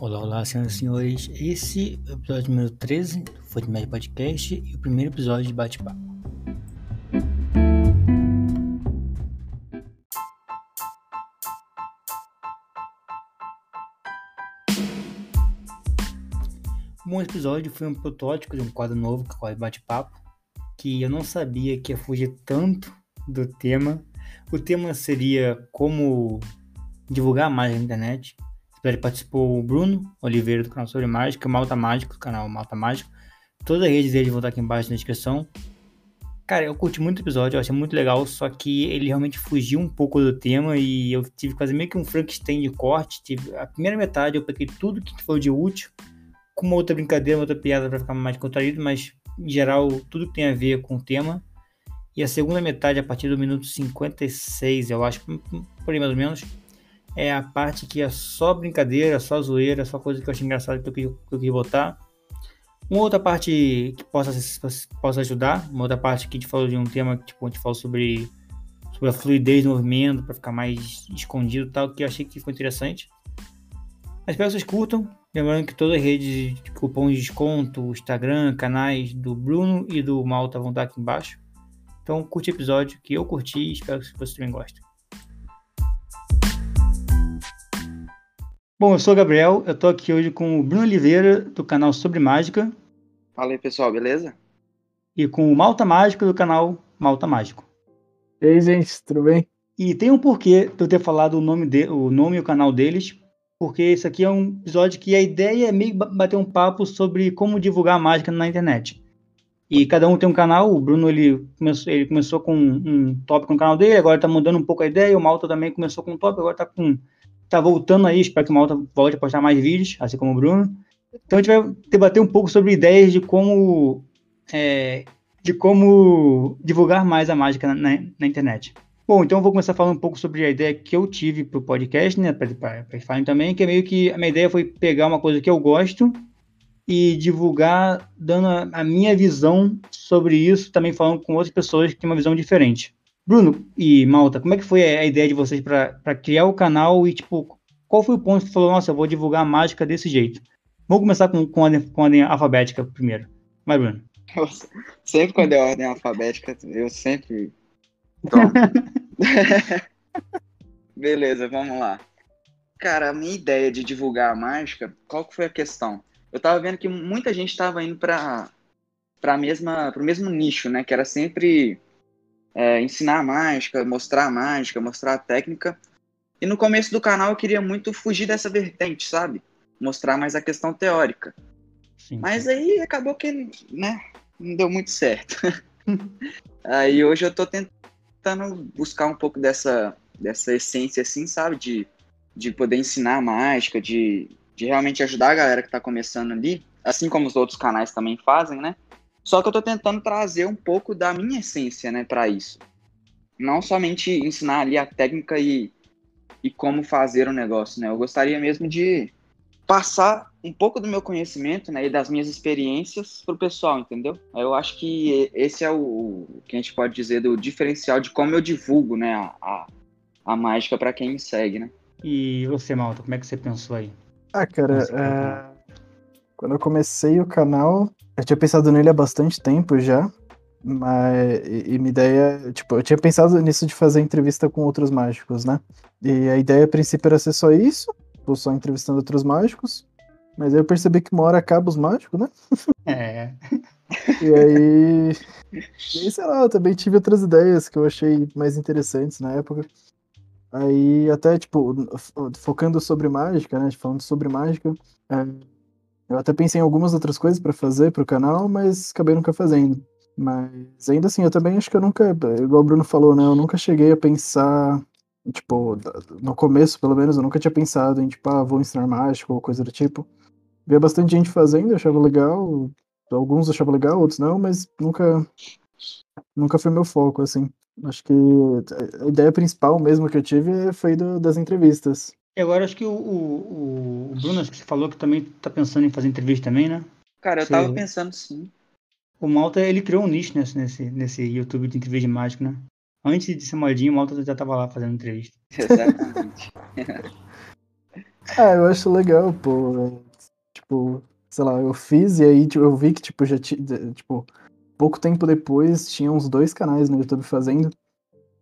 Olá, olá, senhoras e senhores. Esse é o episódio número 13 do Fortnite Podcast e o primeiro episódio de bate-papo. Bom, esse episódio foi um protótipo de um quadro novo que o bate-papo, que eu não sabia que ia fugir tanto do tema. O tema seria como divulgar mais na internet. Ele participou o Bruno Oliveira do canal Sobre Mágica, Malta Mágico, do canal Malta Mágico. Todas as redes dele vão estar aqui embaixo na descrição. Cara, eu curti muito o episódio, eu achei muito legal, só que ele realmente fugiu um pouco do tema e eu tive quase meio que um Frankenstein de corte. Tive, a primeira metade eu peguei tudo que foi de útil, com uma outra brincadeira, uma outra piada para ficar mais contraído, mas em geral tudo que tem a ver com o tema. E a segunda metade, a partir do minuto 56, eu acho, por aí mais ou menos, é a parte que é só brincadeira, só zoeira, só coisa que eu achei engraçado que eu que eu botar. Uma outra parte que possa, possa ajudar, uma outra parte que a gente falou de um tema que tipo, a gente falou sobre, sobre a fluidez do movimento, para ficar mais escondido e tal, que eu achei que ficou interessante. Mas espero que vocês curtam. Lembrando que todas as redes de cupom de desconto, Instagram, canais do Bruno e do Malta vão estar aqui embaixo. Então curte o episódio que eu curti e espero que vocês também gostem. Bom, eu sou o Gabriel, eu tô aqui hoje com o Bruno Oliveira, do canal Sobre Mágica. Fala aí, pessoal, beleza? E com o Malta Mágico, do canal Malta Mágico. E aí, gente, tudo bem? E tem um porquê de eu ter falado o nome, de, o nome e o canal deles, porque esse aqui é um episódio que a ideia é meio bater um papo sobre como divulgar mágica na internet. E cada um tem um canal, o Bruno ele começou, ele começou com um tópico no canal dele, agora tá mudando um pouco a ideia, o Malta também começou com um tópico, agora tá com tá voltando aí, espero que o Malta volte a postar mais vídeos, assim como o Bruno. Então a gente vai debater um pouco sobre ideias de como é, de como divulgar mais a mágica na, na, internet. Bom, então eu vou começar falando um pouco sobre a ideia que eu tive para o podcast, né, para falarem também, que é meio que a minha ideia foi pegar uma coisa que eu gosto e divulgar dando a, a minha visão sobre isso, também falando com outras pessoas que têm uma visão diferente. Bruno e Malta, como é que foi a ideia de vocês para criar o canal e, tipo, qual foi o ponto que falou, nossa, eu vou divulgar a mágica desse jeito? Vamos começar com, com, a, ordem, com ordem alfabética primeiro. Vai, Bruno. sempre quando é ordem alfabética, eu sempre. Beleza, vamos lá. Cara, a minha ideia de divulgar a mágica, qual que foi a questão? Eu tava vendo que muita gente tava indo para para mesma pro mesmo nicho, né, que era sempre é, ensinar a mágica, mostrar a mágica, mostrar a técnica. E no começo do canal eu queria muito fugir dessa vertente, sabe? Mostrar mais a questão teórica. Sim. Mas aí acabou que, né, não deu muito certo. aí hoje eu tô tentando buscar um pouco dessa, dessa essência, assim, sabe? De, de poder ensinar a mágica, de, de realmente ajudar a galera que tá começando ali, assim como os outros canais também fazem, né? Só que eu estou tentando trazer um pouco da minha essência, né, para isso. Não somente ensinar ali a técnica e, e como fazer o negócio, né? Eu gostaria mesmo de passar um pouco do meu conhecimento, né, e das minhas experiências pro pessoal, entendeu? Eu acho que esse é o, o que a gente pode dizer do diferencial de como eu divulgo, né, a, a, a mágica para quem me segue, né? E você, Malta, como é que você pensou aí? Ah, cara, é... quando eu comecei o canal, eu tinha pensado nele há bastante tempo já, mas e, e minha ideia, tipo, eu tinha pensado nisso de fazer entrevista com outros mágicos, né? E a ideia a princípio era ser só isso, tipo, só entrevistando outros mágicos, mas aí eu percebi que uma hora acaba os mágicos, né? É. e aí, e aí, sei lá, eu também tive outras ideias que eu achei mais interessantes na época. Aí até, tipo, focando sobre mágica, né? Falando sobre mágica, é, eu até pensei em algumas outras coisas para fazer pro canal, mas acabei nunca fazendo. Mas ainda assim, eu também acho que eu nunca, igual o Bruno falou, né? Eu nunca cheguei a pensar, tipo, no começo, pelo menos, eu nunca tinha pensado em, tipo, ah, vou ensinar mágico ou coisa do tipo. Via bastante gente fazendo, achava legal. Alguns achavam legal, outros não, mas nunca, nunca foi meu foco, assim. Acho que a ideia principal mesmo que eu tive foi do, das entrevistas. E agora acho que o, o, o Bruno, acho que você falou que também tá pensando em fazer entrevista também, né? Cara, eu você... tava pensando sim. O Malta, ele criou um nicho nesse, nesse, nesse YouTube de entrevista de mágico, né? Antes de ser modinho, o Malta já tava lá fazendo entrevista. Exatamente. Ah, eu acho legal, pô. Tipo, sei lá, eu fiz e aí tipo, eu vi que, tipo, já tinha. Tipo, pouco tempo depois tinha uns dois canais no YouTube fazendo.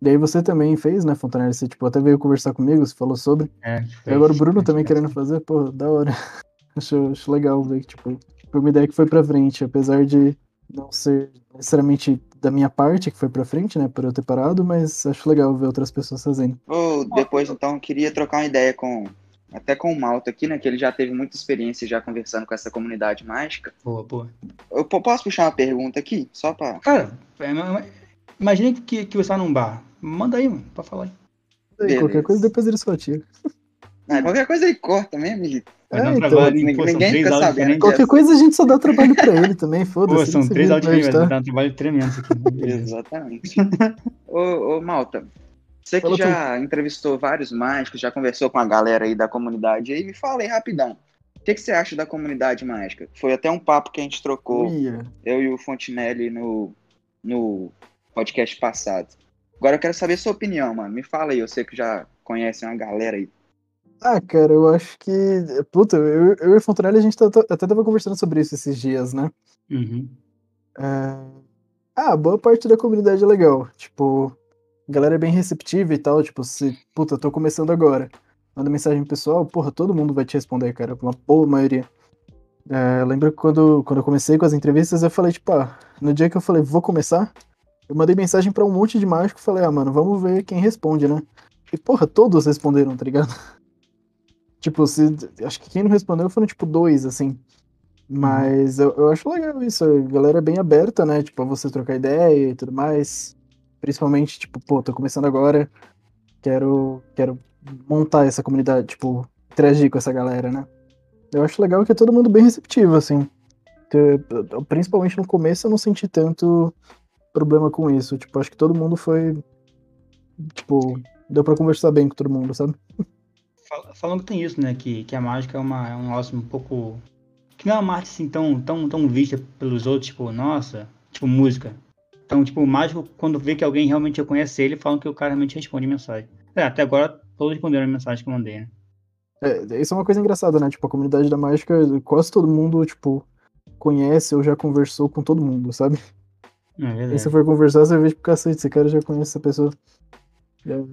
E aí você também fez, né, Fontanelli? Você, tipo, até veio conversar comigo, você falou sobre. É, E agora o Bruno também querendo fazer, pô, da hora. acho, acho legal ver que, tipo, foi uma ideia que foi pra frente, apesar de não ser necessariamente da minha parte que foi pra frente, né, por eu ter parado, mas acho legal ver outras pessoas fazendo. Ou depois, então, queria trocar uma ideia com. Até com o Malta aqui, né? Que ele já teve muita experiência já conversando com essa comunidade mágica. Boa, boa. Eu po- posso puxar uma pergunta aqui? Só pra. Cara, é, ma- imagina que, que você tá num bar. Manda aí, mano, pra falar aí. Beleza. qualquer coisa depois eles só tiram. Ah, qualquer coisa aí corta mesmo. Vai É, então, trabalho, ninguém- pô, ninguém três fica sabendo. diferentes. Qualquer coisa a gente só dá trabalho pra ele também, foda-se. Pô, são ele três vai editar. dar um trabalho tremendo isso aqui. Beleza. Exatamente. ô, ô, Malta, você que Fala já entrevistou vários mágicos, já conversou com a galera aí da comunidade aí, me fala aí rapidão. O que, que você acha da comunidade mágica? Foi até um papo que a gente trocou, Uia. eu e o Fontinelli, no, no podcast passado. Agora eu quero saber sua opinião, mano. Me fala aí, eu sei que já conhece uma galera aí. Ah, cara, eu acho que. Puta, eu, eu e o Fontanelli a gente tá- até tava conversando sobre isso esses dias, né? Uhum. É, Ah, boa parte da comunidade é legal. Tipo, a galera é bem receptiva e tal. Tipo, se, puta, eu tô começando agora. Manda mensagem pessoal, porra, todo mundo vai te responder, cara. Uma boa maioria. É, eu lembro que quando, quando eu comecei com as entrevistas, eu falei, tipo, ah, no dia que eu falei, vou começar, eu mandei mensagem pra um monte de mágico e falei, ah, mano, vamos ver quem responde, né? E, porra, todos responderam, tá ligado? tipo, se, acho que quem não respondeu foram, tipo, dois, assim. Mas eu, eu acho legal isso, a galera é bem aberta, né? Tipo, a você trocar ideia e tudo mais. Principalmente, tipo, pô, tô começando agora, quero, quero montar essa comunidade, tipo, interagir com essa galera, né? Eu acho legal que é todo mundo bem receptivo, assim. Principalmente no começo eu não senti tanto problema com isso. Tipo, acho que todo mundo foi. Tipo, deu pra conversar bem com todo mundo, sabe? Fal- Falando que tem isso, né? Que, que a mágica é, uma, é um negócio um pouco. Que não é uma arte assim tão, tão, tão vista pelos outros, tipo, nossa, tipo música. Então, tipo, o mágico, quando vê que alguém realmente reconhece ele, falam que o cara realmente responde mensagem. É, até agora todos responderam a mensagem que eu mandei, né? É, isso é uma coisa engraçada, né? Tipo, a comunidade da mágica, quase todo mundo, tipo, conhece ou já conversou com todo mundo, sabe? É verdade. você for conversar, você vê, tipo, cacete, esse cara já conhece essa pessoa. E aí,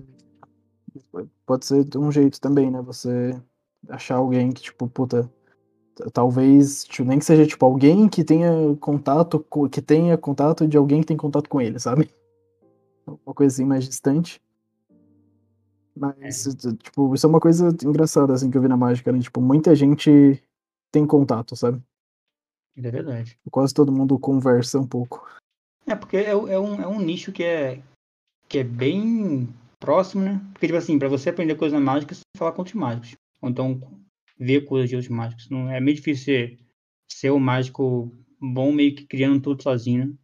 Pode ser de um jeito também, né? Você achar alguém que, tipo, puta, talvez, tipo, nem que seja, tipo, alguém que tenha contato, co- que tenha contato de alguém que tem contato com ele, sabe? Uma coisa assim mais distante. Mas, t- tipo, isso é uma coisa engraçada, assim, que eu vi na mágica, né? Tipo, muita gente tem contato, sabe? É verdade. Quase todo mundo conversa um pouco. É, porque é, é um, é um nicho que é, que é bem próximo, né? Porque, tipo assim, pra você aprender coisa na mágica, você tem que falar com outros mágicos. Ou então ver coisas de outros mágicos. Não, é meio difícil ser, ser um mágico bom, meio que criando tudo sozinho,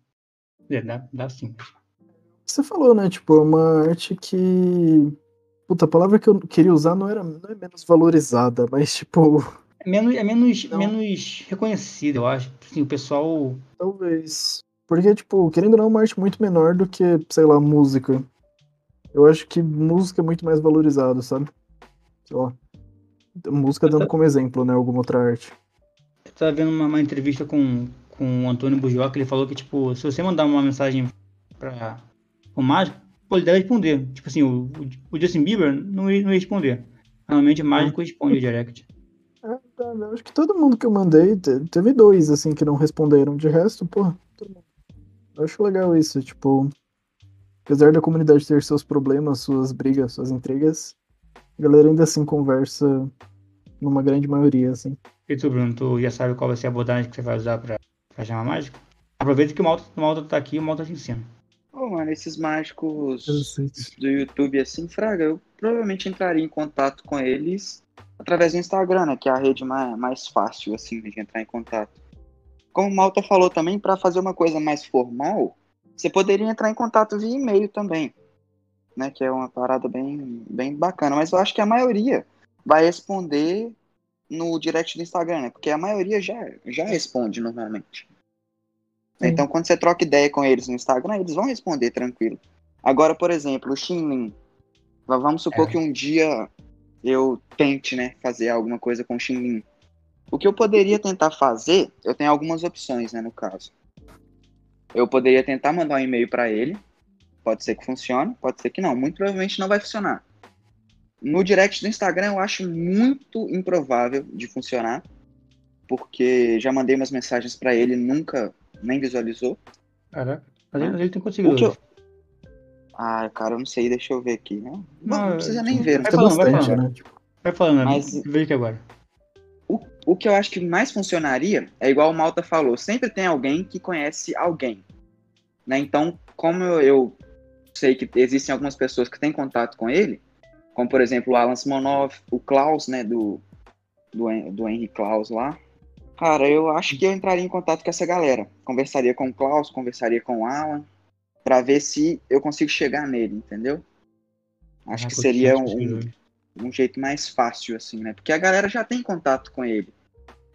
né? É, dá, dá sim. Você falou, né? Tipo, é uma arte que. Puta, a palavra que eu queria usar não era não é menos valorizada, mas, tipo, É menos, é menos, Não. menos reconhecido, eu acho. Assim, o pessoal. talvez. Porque, tipo, querendo ou não, é uma arte muito menor do que, sei lá, música. Eu acho que música é muito mais valorizado, sabe? Sei lá. Música dando como exemplo, né? Alguma outra arte. Eu tava vendo uma, uma entrevista com, com o Antônio Burjoca, ele falou que, tipo, se você mandar uma mensagem pra o mágico, pô, ele deve responder. Tipo assim, o, o, Justin Bieber não ia, não ia responder. Normalmente o mágico responde o direct. É, tá, eu acho que todo mundo que eu mandei, te- teve dois, assim, que não responderam. De resto, porra. Eu acho legal isso, tipo. Apesar da comunidade ter seus problemas, suas brigas, suas intrigas, a galera ainda assim conversa numa grande maioria, assim. E tu, Bruno, tu já sabe qual vai ser a abordagem que você vai usar pra, pra chamar mágico? Aproveita que o Malta, o Malta tá aqui e o Malta te ensina. Ô, mano, esses mágicos do YouTube assim, Fraga, eu provavelmente entraria em contato com eles através do Instagram, né? Que é a rede mais, mais fácil, assim, de entrar em contato. Como o Malta falou também, para fazer uma coisa mais formal, você poderia entrar em contato via e-mail também, né? Que é uma parada bem, bem bacana. Mas eu acho que a maioria vai responder no direct do Instagram, né? Porque a maioria já, já responde normalmente. Sim. Então, quando você troca ideia com eles no Instagram, eles vão responder tranquilo. Agora, por exemplo, o Xinlin. Va- Vamos supor É. que um dia eu tente, né, fazer alguma coisa com o Xinlin. O que eu poderia tentar fazer, eu tenho algumas opções, né, no caso. Eu poderia tentar mandar um e-mail para ele. Pode ser que funcione, pode ser que não. Muito provavelmente não vai funcionar. No direct do Instagram eu acho muito improvável de funcionar, porque já mandei umas mensagens para ele, nunca nem visualizou. Caraca, mas ele, ele tem conseguido. eu... Ah, cara, eu não sei, deixa eu ver aqui. Não, não, não precisa nem ver. Vai falando, vai falando. Né? Vai falando, mas veja que agora. O, que eu acho que mais funcionaria é igual o Malta falou, sempre tem alguém que conhece alguém. Né? Então, como eu, eu sei que existem algumas pessoas que têm contato com ele, como por exemplo o Alan Simonov, o Klaus, né, do, do, do Henry Klaus lá. Cara, eu acho que eu entraria em contato com essa galera. Conversaria com o Klaus, conversaria com o Alan, para ver se eu consigo chegar nele, entendeu? Acho ah, que seria um, um jeito mais fácil, assim, né? Porque a galera já tem contato com ele.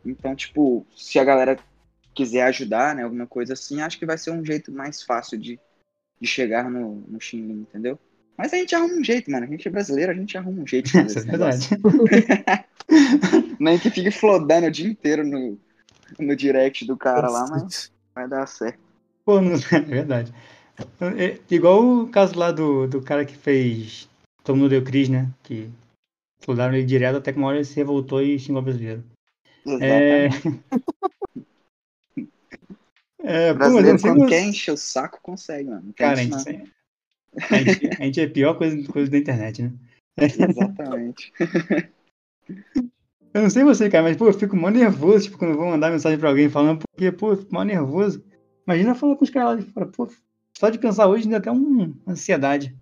Então, tipo, se a galera quiser ajudar, né, alguma coisa assim, acho que vai ser um jeito mais fácil de, de chegar no, no Xinlin, entendeu? Mas a gente arruma um jeito, mano. A gente é brasileiro, a gente arruma um jeito. De Isso é verdade. Nem que fique flodando o dia inteiro no, no direct do cara lá, mas vai dar certo. Pô, não, é verdade. É, igual o caso lá do, do cara que fez Todo mundo deu Cris, né? Que flodaram ele direto até que uma hora ele se revoltou e xingou o brasileiro. É... é, brasileiro, pô, quando quer encher o saco, consegue, mano. Cara, a gente, a, gente, a gente, é a pior coisa, coisa da internet, né? Exatamente. Eu não sei você, cara, mas, pô, eu fico mó nervoso, tipo, quando eu vou mandar mensagem pra alguém falando, porque, pô, eu fico mó nervoso. Imagina falar com os caras lá de fora, pô, só de pensar hoje ainda até uma ansiedade.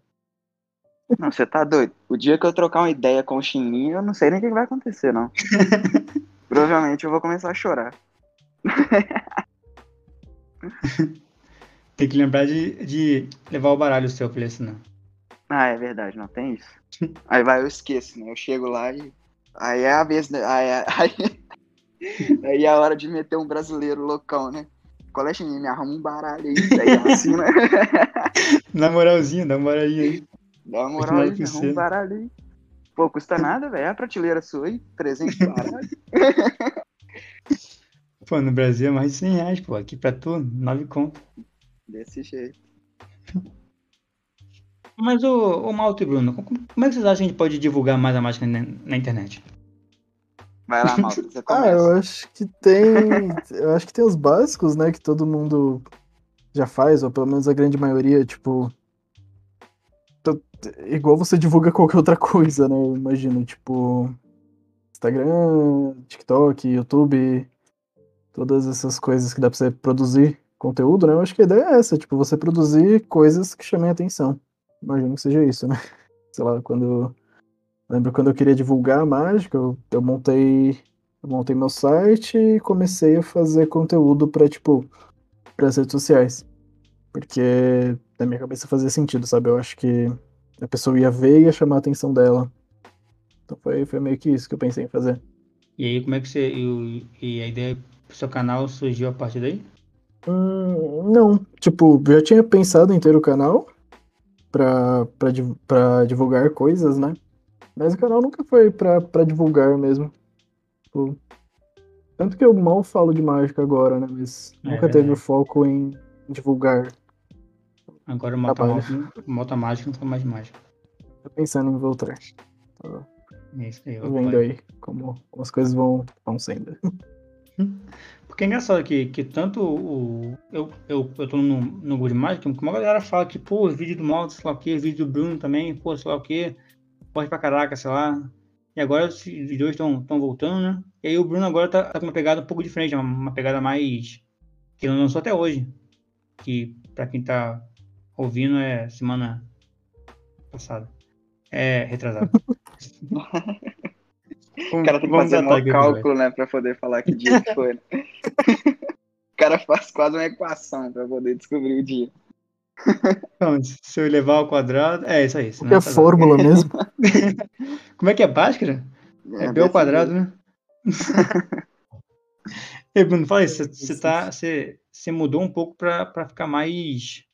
Não, você tá doido. O dia que eu trocar uma ideia com o Xinmin, eu não sei nem o que vai acontecer, não. Provavelmente eu vou começar a chorar. tem que lembrar de, de levar o baralho seu pra ele assinar. Ah, é verdade, não tem isso. Aí vai, eu esqueço, né? Eu chego lá e. Aí é a vez, né? Aí, é, aí, aí é a hora de meter um brasileiro loucão, né? Colégio me arruma um baralho aí, daí assina. na moralzinha, na moralzinha aí. Dá uma moral aí, arruma um baralho aí. Pô, custa nada, velho. É a prateleira sua aí, 300 baralho. pô, no Brasil é mais de 100 reais, pô. Aqui pra tu, 9 conto. Desse jeito. Mas, o, o Malto e Bruno, como, como é que vocês acham que a gente pode divulgar mais a mágica na, na internet? Vai lá, Malto, você começa. ah, eu acho que tem. eu acho que tem os básicos, né? Que todo mundo já faz, ou pelo menos a grande maioria, tipo, igual você divulga qualquer outra coisa, né? Eu imagino, tipo, Instagram, TikTok, YouTube, todas essas coisas que dá pra você produzir conteúdo, né? Eu acho que a ideia é essa, tipo, você produzir coisas que chamem atenção. Imagino que seja isso, né? Sei lá, quando. Lembro quando eu queria divulgar a mágica, eu, eu montei. Eu montei meu site e comecei a fazer conteúdo para tipo, para as redes sociais. Porque na minha cabeça fazia sentido, sabe? Eu acho que a pessoa ia ver e ia chamar a atenção dela. Então foi, foi meio que isso que eu pensei em fazer. E aí, como é que você. E, e a ideia pro seu canal surgiu a partir daí? Hum, não. Tipo, eu já tinha pensado em ter o canal pra, pra, pra divulgar coisas, né? Mas o canal nunca foi pra, pra divulgar mesmo. Tipo, tanto que eu mal falo de mágica agora, né? Mas é, nunca teve o foco em divulgar Agora o Mota, Mota Mágica não foi mais mágico. Tô pensando em voltar. Tô é isso aí, vendo aí como, como, as coisas vão, vão sendo. Porque é engraçado que, que tanto o. Eu, eu, eu tô no, no Good Magic, que uma galera fala que, pô, vídeo do Malta, sei lá o que, vídeo do Bruno também, pô, sei lá o que, pode pra caraca, sei lá. E agora os dois estão voltando, né? E aí o Bruno agora tá, tá, com uma pegada um pouco diferente, uma, uma pegada mais. que ele não lançou até hoje. Que pra quem tá ouvindo é semana passada. É, retrasada. o cara tem que fazer um cálculo, né, pra poder falar que dia que foi. Né? o cara faz quase uma equação pra poder descobrir o dia. Então, se eu levar ao quadrado. É isso aí. É a fórmula mesmo. Como é que é Bhaskara? É, é B ao quadrado, né? Ei, Bruno, fala aí, você tá. Você mudou um pouco pra, pra ficar mais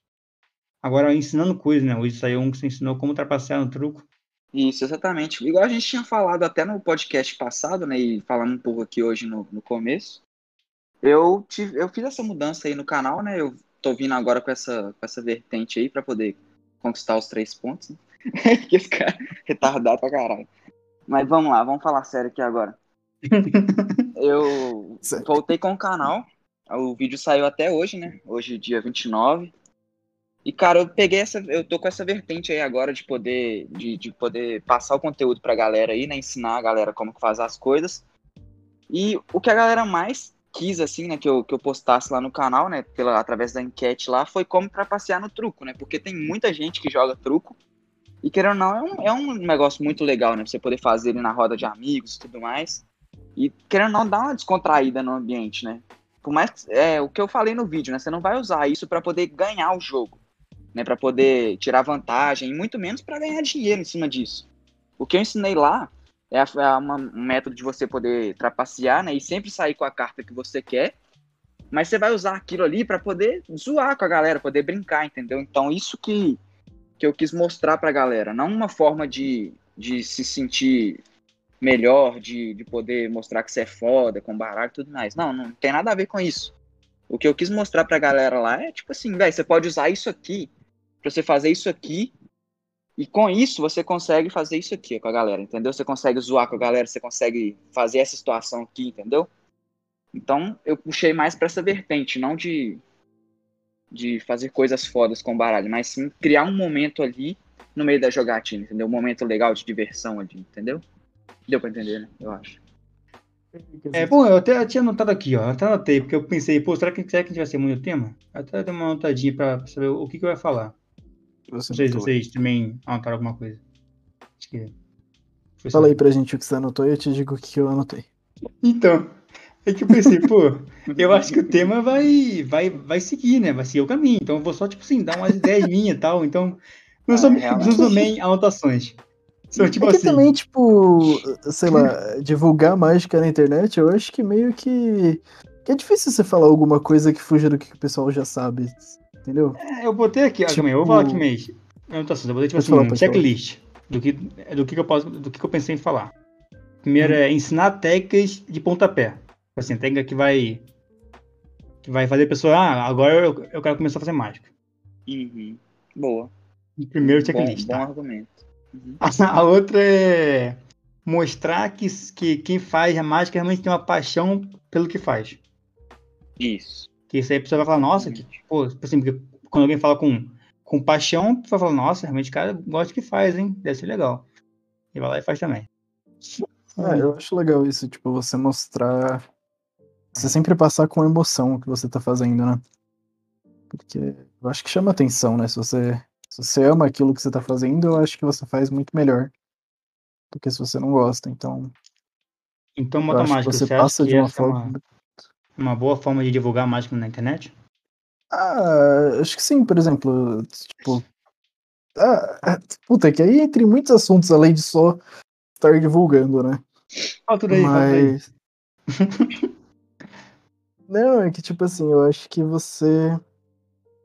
Agora, ensinando coisas, né? Hoje saiu um que você ensinou como trapacear no truco. Isso, exatamente. Igual a gente tinha falado até no podcast passado, né? E falando um pouco aqui hoje no, no começo. Eu, tive, eu fiz essa mudança aí no canal, né? Eu tô vindo agora com essa, com essa vertente aí para poder conquistar os três pontos. Né? que esse cara é retardado pra caralho. Mas vamos lá, vamos falar sério aqui agora. eu voltei com o canal. O vídeo saiu até hoje, né? Hoje, dia 29. E, cara, eu peguei essa. Eu tô com essa vertente aí agora de poder, de, de poder passar o conteúdo pra galera aí, né? Ensinar a galera como que faz as coisas. E o que a galera mais quis, assim, né, que eu, que eu postasse lá no canal, né, pela, através da enquete lá, foi como trapacear no truco, né? Porque tem muita gente que joga truco. E querendo ou não, é um, é um negócio muito legal, né? Você poder fazer ele na roda de amigos e tudo mais. E querendo ou não, dá uma descontraída no ambiente, né? Por mais que, é o que eu falei no vídeo, né? Você não vai usar isso para poder ganhar o jogo né, para poder tirar vantagem, e muito menos para ganhar dinheiro em cima disso. O que eu ensinei lá é, é uma, um método de você poder trapacear, né, e sempre sair com a carta que você quer, mas você vai usar aquilo ali para poder zoar com a galera, poder brincar, entendeu? Então isso que, que eu quis mostrar para a galera, não uma forma de, de se sentir melhor, de, de poder mostrar que você é foda, com baralho e tudo mais. Não, não tem nada a ver com isso. O que eu quis mostrar pra galera lá é tipo assim, velho, você pode usar isso aqui para você fazer isso aqui. E com isso você consegue fazer isso aqui com a galera, entendeu? Você consegue zoar com a galera, você consegue fazer essa situação aqui, entendeu? Então eu puxei mais para essa vertente, não de de fazer coisas fodas com o baralho, mas sim criar um momento ali no meio da jogatina, entendeu? Um momento legal de diversão ali, entendeu? Deu pra entender, né? Eu acho. É, bom, eu até tinha anotado aqui, ó. Eu até anotei, porque eu pensei, pô, será que, será que a gente vai ser muito tema? Até dei uma anotadinha pra saber o que, que eu ia falar. Você não sei se vocês também anotaram alguma coisa. Acho que. Fala aí pra gente o que você anotou e eu te digo o que eu anotei. Então, é que eu pensei, pô, eu acho que o tema vai, vai, vai seguir, né? Vai seguir o caminho. Então eu vou só, tipo assim, dar umas ideias minhas e tal. Então, não são ah, também anotações. São, tipo é assim. também, tipo, sei lá, divulgar mágica na internet, eu acho que meio que. que é difícil você falar alguma coisa que fuja do que o pessoal já sabe entendeu? É, eu botei aqui, tipo... eu vou falar aqui mesmo. Anotações, eu botei tipo assim, falar, um checklist do que, do, que eu posso, do que eu pensei em falar. Primeiro hum. é ensinar técnicas de pontapé. Tipo assim, técnica que vai. Que vai fazer a pessoa, ah, agora eu, eu quero começar a fazer mágica. Uhum. Boa. Primeiro checklist. Bom, tá? bom argumento. Uhum. A, a outra é mostrar que, que quem faz a mágica realmente tem uma paixão pelo que faz. Isso. Que isso aí a pessoa vai falar, nossa, que, pô, tipo assim, porque quando alguém fala com, com paixão, vai falar, nossa, realmente o cara gosta que faz, hein? Deve ser legal. E vai lá e faz também. É, eu acho legal isso, tipo, você mostrar. Você sempre passar com emoção o que você tá fazendo, né? Porque eu acho que chama atenção, né? Se você, se você ama aquilo que você tá fazendo, eu acho que você faz muito melhor do que se você não gosta. Então. Então, matemática, você, você passa de uma forma. É uma uma boa forma de divulgar mágica na internet? Ah, acho que sim, por exemplo, tipo. Ah, é, puta, que aí entre muitos assuntos, além de só estar divulgando, né? Fala tudo aí, Mas... Não, é que tipo assim, eu acho que você.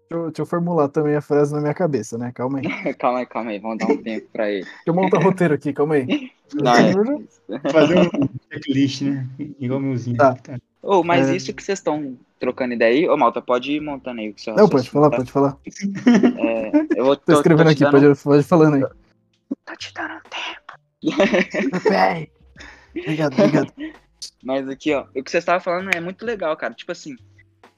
Deixa eu, deixa eu, formular também a frase na minha cabeça, né? Calma aí. calma aí, calma aí, vamos dar um tempo pra ele. Deixa eu montar roteiro aqui, calma aí. Não, é... Fazer um checklist, né? Igual meuzinho. Tá. Tá. Oh, mas é... isso que vocês estão trocando ideia aí, ô Malta, pode ir montando aí o que você Não, pode falar, tá? pode falar. É, eu vou, tô, tô escrevendo tô aqui, dando... pode, pode falando aí. Tô te dando tempo. Peraí. obrigado, obrigado. Mas aqui, ó, o que você estava falando é muito legal, cara. Tipo assim,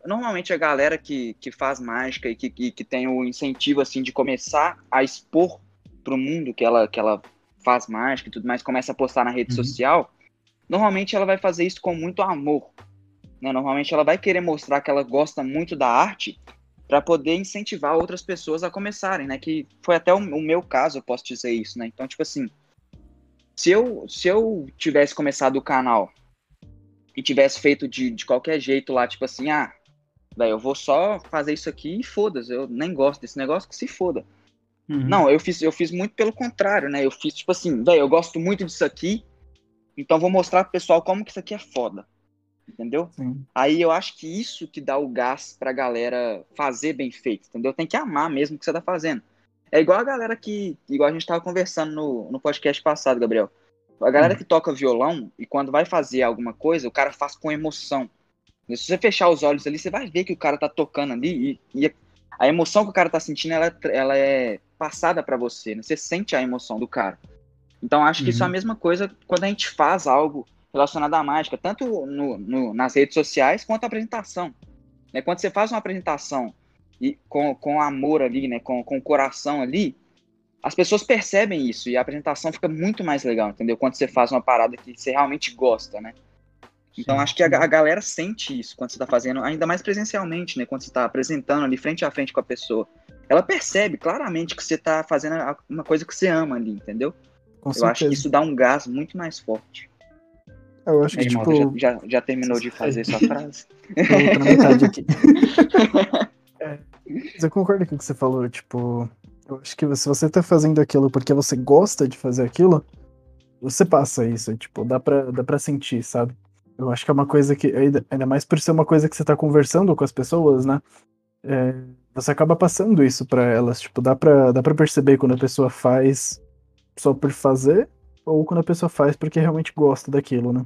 normalmente a galera que, que faz mágica e que, que, que tem o incentivo, assim, de começar a expor pro mundo que ela, que ela faz mágica e tudo mais, começa a postar na rede uhum. social, normalmente ela vai fazer isso com muito amor. Né? Normalmente ela vai querer mostrar que ela gosta muito da arte para poder incentivar outras pessoas a começarem, né? Que foi até o, o, meu caso, eu posso dizer isso, né? Então, tipo assim, se eu, se eu tivesse começado o canal e tivesse feito de, de qualquer jeito lá, tipo assim, ah, daí eu vou só fazer isso aqui e foda-se, eu nem gosto desse negócio, que se foda. Uhum. Não, eu fiz, eu fiz muito pelo contrário, né? Eu fiz, tipo assim, velho, eu gosto muito disso aqui, então vou mostrar pro pessoal como que isso aqui é foda entendeu? Sim. Aí eu acho que isso que dá o gás pra galera fazer bem feito, entendeu? Tem que amar mesmo o que você tá fazendo. É igual a galera que. Igual a gente tava conversando no, no podcast passado, Gabriel. A galera Hum. que toca violão e quando vai fazer alguma coisa, o cara faz com emoção. Se você fechar os olhos ali, você vai ver que o cara tá tocando ali e, e a emoção que o cara tá sentindo, ela, ela é passada pra você, né? Você sente a emoção do cara. Então acho que isso é a Uhum. mesma coisa quando a gente faz algo relacionado à mágica, tanto no, no- nas redes sociais quanto a apresentação. Né? Quando você faz uma apresentação e com, com amor ali, né? Com, com o coração ali, as pessoas percebem isso e a apresentação fica muito mais legal, entendeu? Quando você faz uma parada que você realmente gosta, né? Então acho que a, a galera sente isso quando você tá fazendo, ainda mais presencialmente, né? Quando você tá apresentando ali frente a frente com a pessoa. Ela percebe claramente que você tá fazendo uma coisa que você ama ali, entendeu? Com Eu certeza. acho que isso dá um gás muito mais forte. Eu acho que, Aí, tipo, já, já, já terminou de fazer sua frase? eu tô metade aqui. É, mas eu concordo com o que você falou, tipo, eu acho que se você tá fazendo aquilo porque você gosta de fazer aquilo, você passa isso, tipo, dá pra, dá pra sentir, sabe? Eu acho que é uma coisa que, ainda, mais por ser uma coisa que você tá conversando com as pessoas, né? É, você acaba passando isso pra elas, tipo, dá pra, dá pra perceber quando a pessoa faz só por fazer, ou quando a pessoa faz porque realmente gosta daquilo, né?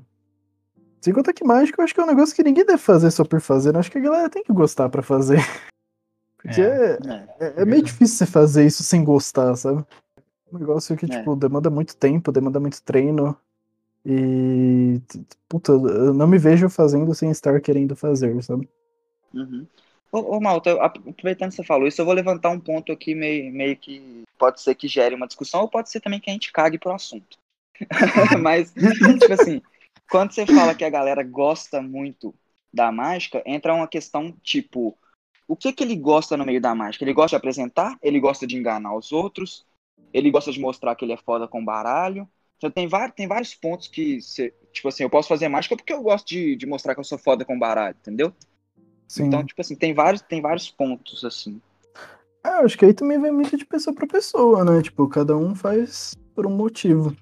Sem contar que mágica, eu acho que é um negócio que ninguém deve fazer só por fazer, né? Acho que a galera tem que gostar pra fazer. Porque É. é, É. é, meio difícil você fazer isso sem gostar, sabe? É um negócio que, É. tipo, demanda muito tempo, demanda muito treino. E. Puta, eu não me vejo fazendo sem estar querendo fazer, sabe? Uhum. Ô, ô, Malta, eu- aproveitando que você falou isso, eu vou levantar um ponto aqui meio, meio que pode ser que gere uma discussão, ou pode ser também que a gente cague pro assunto. Mas, tipo assim, quando você fala que a galera gosta muito da mágica, entra uma questão tipo, o que que ele gosta no meio da mágica? Ele gosta de apresentar? Ele gosta de enganar os outros? Ele gosta de mostrar que ele é foda com baralho? Então, tem, vários, tem vários pontos que, você, tipo assim, eu posso fazer mágica porque eu gosto de, de mostrar que eu sou foda com baralho, entendeu? Sim. Então, tipo assim, tem vários, tem vários pontos, assim. Ah, acho que aí também vai muito de pessoa pra pessoa, né? Tipo, cada um faz por um motivo.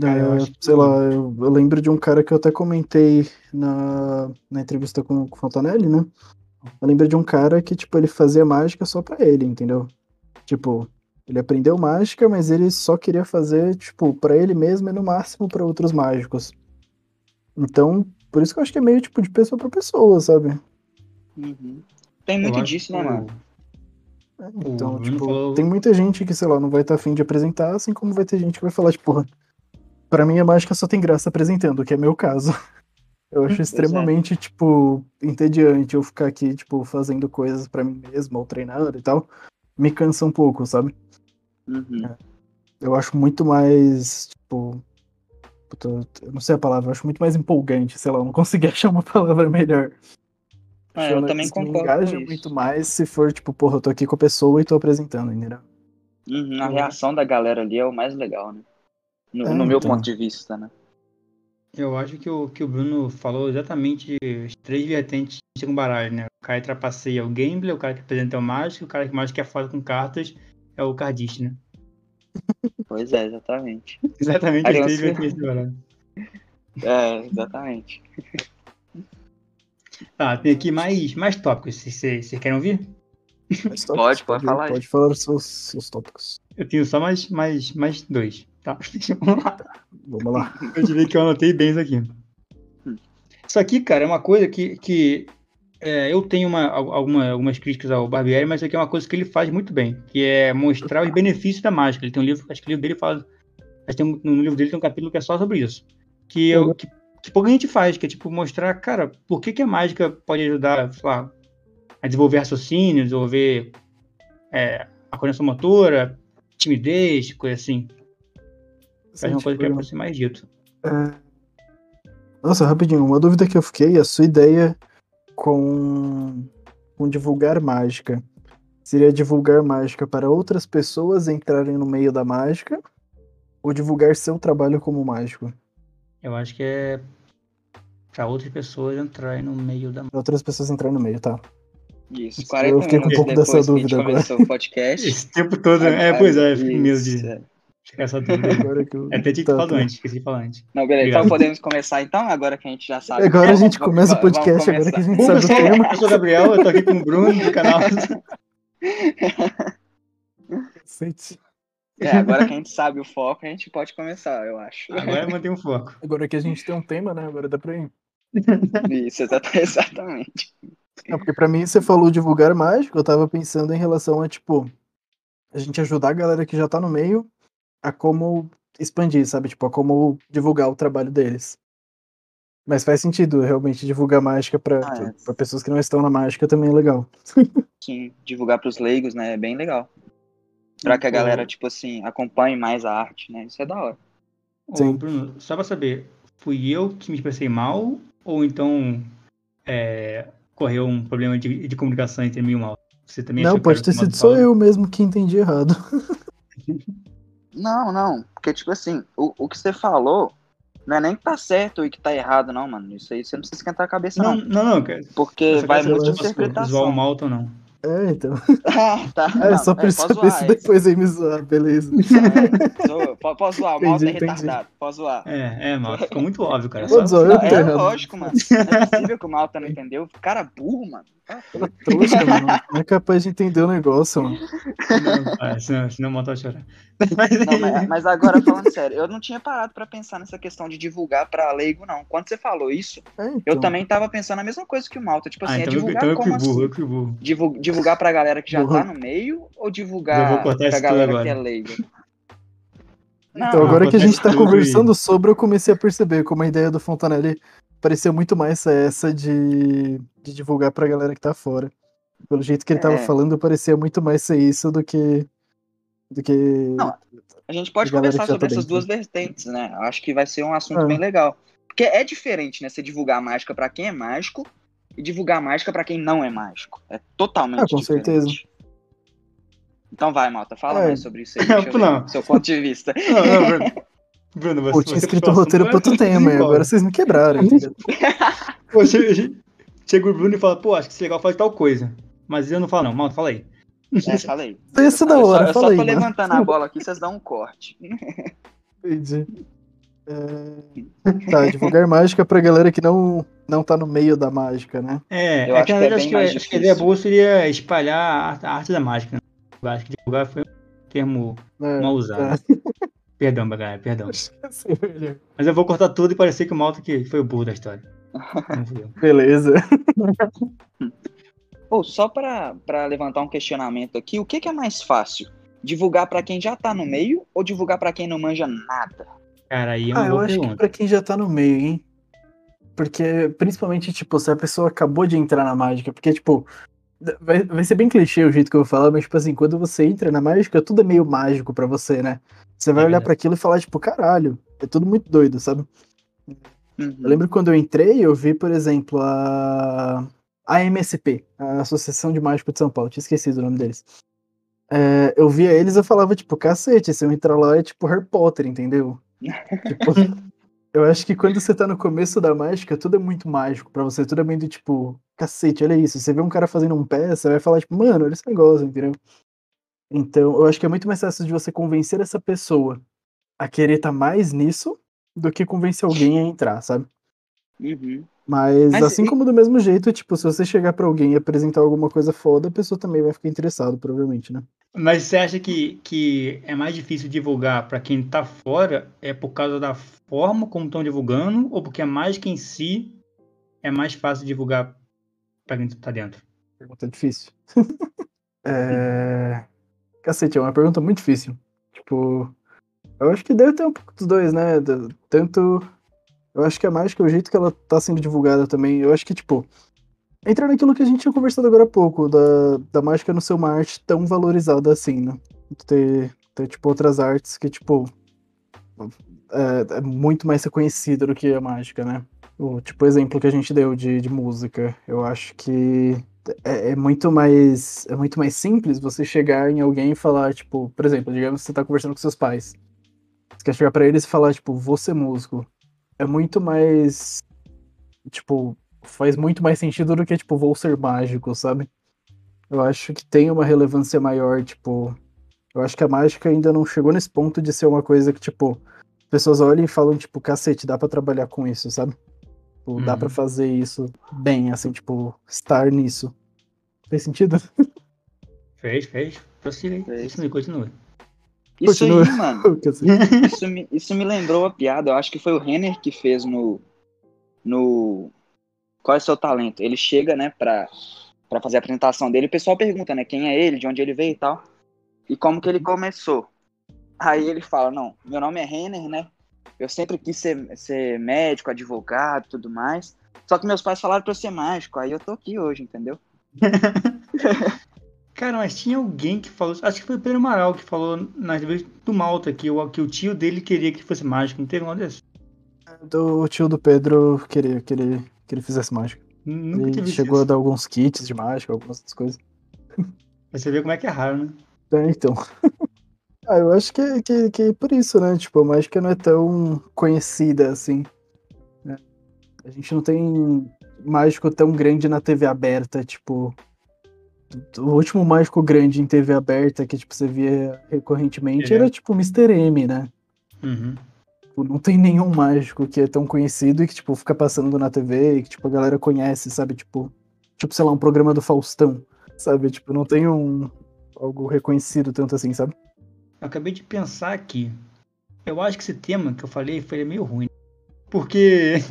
Cara, É, que- sei lá, eu, eu lembro de um cara que eu até comentei na, na entrevista com, com o Fontanelli, né? Eu lembro de um cara que, tipo, ele fazia mágica só pra ele, entendeu? Tipo, ele aprendeu mágica, mas ele só queria fazer, tipo, pra ele mesmo e no máximo pra outros mágicos. Então, por isso que eu acho que é meio, tipo, de pessoa pra pessoa, sabe? Tem Eu muito disso, né, o- mano? Então, Bruno tipo, falou- tem muita gente que, sei lá, não vai estar afim de apresentar, assim como vai ter gente que vai falar, tipo, porra, pra mim a mágica só tem graça apresentando, que é meu caso. Eu acho é. extremamente, tipo, entediante eu ficar aqui, tipo, fazendo coisas pra mim mesmo, ou treinando e tal. Me cansa um pouco, sabe? Uhum. Eu acho muito mais, tipo. puta, eu não sei a palavra, eu acho muito mais empolgante, sei lá, eu não consegui achar uma palavra melhor. É, eu também me concordo com engaja muito mais se for, tipo, porra, eu tô aqui com a pessoa e tô apresentando, entendeu? Uhum, A Eu reação da galera ali é o mais legal, né? No, É, no meu então. ponto de vista, né? Eu acho que o que o Bruno falou exatamente as três vertentes com baralho, né? O cara que trapaceia é o gambler, o cara que apresenta é o mágico, o cara que mais quer foda com cartas é o cardista, né? Pois é, exatamente. Exatamente as três vertentes do baralho. É, exatamente. Tá, tem aqui mais, mais tópicos, se vocês querem ouvir? Tópicos, Pode, pode falar aí. Pode falar os seus, seus tópicos. Eu tenho só mais, mais, mais dois, tá? Vamos lá. Vamos lá. Eu diria que eu anotei bem isso aqui. Isso aqui, cara, é uma coisa que, que é, eu tenho uma, al- alguma, algumas críticas ao Barbieri, mas isso aqui é uma coisa que ele faz muito bem, que é mostrar os benefícios da mágica. Ele tem um livro, acho que o livro dele fala. Acho que tem no livro dele tem um capítulo que é só sobre isso. Que, eu, que, que pouca gente faz, que é tipo mostrar, cara, por que, que a mágica pode ajudar, sei lá, a desenvolver raciocínio, desenvolver é, a coordenação motora, timidez, coisa assim. Faz uma coisa que é pra ser mais dito. É, Nossa, rapidinho, uma dúvida que eu fiquei, a sua ideia com, com divulgar mágica seria divulgar mágica para outras pessoas entrarem no meio da mágica ou divulgar seu trabalho como mágico? Eu acho que é pra outras pessoas entrarem no meio da. Pra outras pessoas entrarem no meio, tá? Isso, Eu 40 fiquei com um pouco dessa dúvida agora. o podcast. Esse tempo todo. É, pois é, eu fico com medo de Isso, é. Ficar essa dúvida. Agora que eu- É até tinha que tá, falar antes, esqueci de falar antes. Não, beleza. Obrigado. Então podemos começar então, agora que a gente já sabe. Agora a Vamos- gente vamos- começa o vamos podcast, agora que a gente Bom, sabe o tema. eu sou o Gabriel, eu tô aqui com o Bruno do canal. Cacete. É, agora que a gente sabe o foco, a gente pode começar, eu acho. Agora mantém o foco. Agora que a gente tem um tema, né? Agora dá pra ir. Isso, exata- exatamente. Não, porque pra mim você falou divulgar mágico, eu tava pensando em relação a, tipo, a gente ajudar a galera que já tá no meio a como expandir, sabe? Tipo, a como divulgar o trabalho deles. Mas faz sentido, realmente, divulgar mágica pra, Ah, é. pra pessoas que não estão na mágica também é legal. Sim, divulgar pros leigos, né, é bem legal. Pra que a galera, tipo assim, acompanhe mais a arte, né? Isso é da hora. Ô, Sim. Bruno, só pra saber, fui eu que me expressei mal ou então é, correu um problema de, de comunicação entre mim e o mal? Você também não, pode ter sido só eu mesmo que entendi errado. Não, não. Porque, tipo assim, o, o que você falou não é nem que tá certo e que tá errado, não, mano. Isso aí você não precisa esquentar a cabeça, Não, não. não, não, cara. Porque vai muito de posso zoar o interpretação. Malta ou não. É, então. Ah, tá. É Não, só pra saber zoar, se é, depois aí me zoar, beleza. é, zoa. Pode, pode zoar, o mal tá Entendi, entendi. retardado. Pode zoar. É, é, Malta. Ficou muito óbvio, cara. Pode Só- zoar, eu Não, é lógico, mano. Não é possível que o Malta não entendeu. Cara burro, mano. Tá trouxa, mano. Não é capaz de entender o negócio, mano. Não, pai, senão, senão o Malta vai chorar. Mas, Não, mas, mas agora falando sério, eu não tinha parado pra pensar nessa questão de divulgar pra leigo, não. Quando você falou isso, É, então. eu também tava pensando a mesma coisa que o Malta. Tipo ah, assim, é então, eu, divulgar então eu que como burro, assim? eu que burro. Divu- divulgar pra galera que já Burro. tá no meio ou Eu divulgar pra galera agora. que é leiga? Não, Então, agora que a gente tá tudo e- conversando sobre, eu comecei a perceber como a ideia do Fontanelli parecia muito mais ser essa de, de divulgar pra galera que tá fora. Pelo jeito que ele tava É. falando, parecia muito mais ser isso do que. do que. Não, a gente pode conversar sobre tá essas dentro. duas vertentes, né? Eu acho que vai ser um assunto É. bem legal. Porque é diferente, né? Você divulgar mágica pra quem é mágico e divulgar mágica pra quem não é mágico. É totalmente Ah, com diferente. certeza. Então vai, Malta, fala É. mais sobre isso aí. Deixa eu Não. seu ponto de vista. Não, não, Bruno. Bruno, você, Pô, tinha escrito o roteiro pra outro eu tema, e agora vocês me quebraram? Pô, chega, o Bruno e fala, pô, acho que isso é legal fazer tal coisa. Mas eu não falo, não. Malta, fala aí. É, falei. Esse é da Eu só, hora, eu só fala aí, tô mano. levantando a bola aqui, vocês dão um corte. Entendi. É, Tá, divulgar mágica pra galera que não, não tá no meio da mágica, né? É, Eu é acho que, que é acho que, acho que a ideia boa seria espalhar a arte, a arte da mágica. Eu acho que divulgar foi um termo É, mal usado. Perdão, galera, perdão. é. Mas eu vou cortar tudo e parecer que o Malta que foi o burro da história. Beleza. Pô, só pra, pra levantar um questionamento aqui, o que, que é mais fácil? Divulgar pra quem já tá no meio ou divulgar pra quem não manja nada? Cara, aí é uma Ah, eu acho que pergunta. pra quem já tá no meio, hein? Porque, principalmente, tipo, se a pessoa acabou de entrar na mágica, porque, tipo, vai, vai ser bem clichê o jeito que eu vou falar, mas, tipo assim, quando você entra na mágica, tudo é meio mágico pra você, né? Você vai É olhar verdade. pra aquilo e falar, tipo, caralho, é tudo muito doido, sabe? Uhum. Eu lembro quando eu entrei, eu vi, por exemplo, a a AMSP, a Associação de Mágico de São Paulo, tinha esquecido o nome deles. É, eu via eles eu falava, tipo, cacete, se eu entrar lá é tipo Harry Potter, entendeu? tipo, eu acho que quando você tá no começo da mágica, tudo é muito mágico pra você, tudo é muito tipo, cacete, olha isso. Você vê um cara fazendo um pé, você vai falar, tipo, mano, olha esse negócio, entendeu? Então, eu acho que é muito mais fácil de você convencer essa pessoa a querer estar mais nisso do que convencer alguém a entrar, sabe? Uhum. Mas, Mas assim e- como do mesmo jeito, tipo, se você chegar pra alguém e apresentar alguma coisa foda, a pessoa também vai ficar interessada, provavelmente, né? Mas você acha que, que é mais difícil divulgar pra quem tá fora é por causa da forma como estão divulgando ou porque a mágica em si é mais fácil divulgar pra quem tá dentro? Pergunta difícil. é... Cacete, é uma pergunta muito difícil. Tipo, eu acho que deve ter um pouco dos dois, né? Tanto. Eu acho que a mágica, o jeito que ela tá sendo divulgada também, eu acho que, tipo, entra naquilo que a gente tinha conversado agora há pouco, da, da mágica não ser uma arte tão valorizada assim, né? Ter, ter tipo, outras artes que, tipo, é, é muito mais reconhecida do que a mágica, né? O tipo exemplo que a gente deu de, de música, eu acho que é, é muito mais é muito mais simples você chegar em alguém e falar, tipo, por exemplo, digamos que você tá conversando com seus pais. Você quer chegar pra eles e falar, tipo, ser músico. É muito mais tipo, faz muito mais sentido do que tipo, vou ser mágico, sabe? Eu acho que tem uma relevância maior, tipo, eu acho que a mágica ainda não chegou nesse ponto de ser uma coisa que, tipo, as pessoas olham e falam, tipo, cacete, dá pra trabalhar com isso, sabe? Tipo, dá Uhum. pra fazer isso bem, assim, tipo, estar nisso. Faz sentido? Fez, fez. Prossiga aí. Fez. Isso me continua. Isso Continua. aí, mano. Isso me, isso me lembrou uma piada. Eu acho que foi o Renner que fez no. No. Qual é o seu talento? Ele chega, né, pra, pra fazer a apresentação dele. O pessoal pergunta, né, quem é ele, de onde ele veio e tal. E como que ele começou. Aí ele fala: Não, meu nome é Renner, né? Eu sempre quis ser, ser médico, advogado e tudo mais. Só que meus pais falaram pra eu ser mágico. Aí eu tô aqui hoje, entendeu? Cara, mas tinha alguém que falou. Acho que foi o Pedro Amaral que falou na entrevista do Malta que o, que o tio dele queria que fosse mágico. Não teve um desse? do tio do Pedro queria que ele, que ele fizesse mágica. Nunca Ele chegou a isso. dar alguns kits de mágica, algumas dessas coisas. Pra você ver como é que é raro, né? É, então. ah, eu acho que, que, que é por isso, né? Tipo, a mágica não é tão conhecida assim. né? A gente não tem mágico tão grande na TV aberta, tipo. O último mágico grande em TV aberta que tipo, você via recorrentemente É. era tipo Mr. M, né? Uhum. Tipo, não tem nenhum mágico que é tão conhecido e que, tipo, fica passando na TV e que, tipo, a galera conhece, sabe? Tipo, tipo, sei lá, um programa do Faustão, sabe? Tipo, não tem um algo reconhecido tanto assim, sabe? Eu acabei de pensar aqui. Eu acho que esse tema que eu falei foi meio ruim. Porque.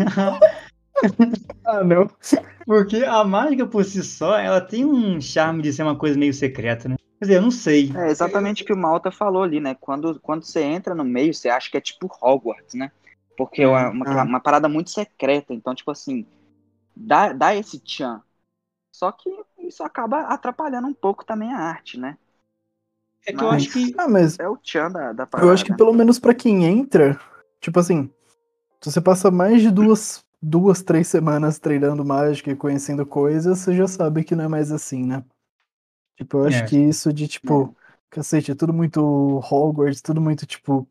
Ah, não. Porque a mágica por si só, ela tem um charme de ser uma coisa meio secreta, né? Quer dizer, eu não sei. É exatamente o que o Malta falou ali, né? Quando, quando você entra no meio, você acha que é tipo Hogwarts, né? Porque é uma, uma, Ah. uma parada muito secreta. Então, tipo assim, dá, dá esse tchan. Só que isso acaba atrapalhando um pouco também a arte, né? É que eu Mas- acho que. Ah, mas É o tchan da, da parada. eu acho que pelo menos pra quem entra, tipo assim, se você passa mais de duas, duas, três semanas treinando mágica e conhecendo coisas, você já sabe que não é mais assim, né? Tipo, eu acho É. que isso de, tipo, cacete, é tudo muito Hogwarts, tudo muito, tipo,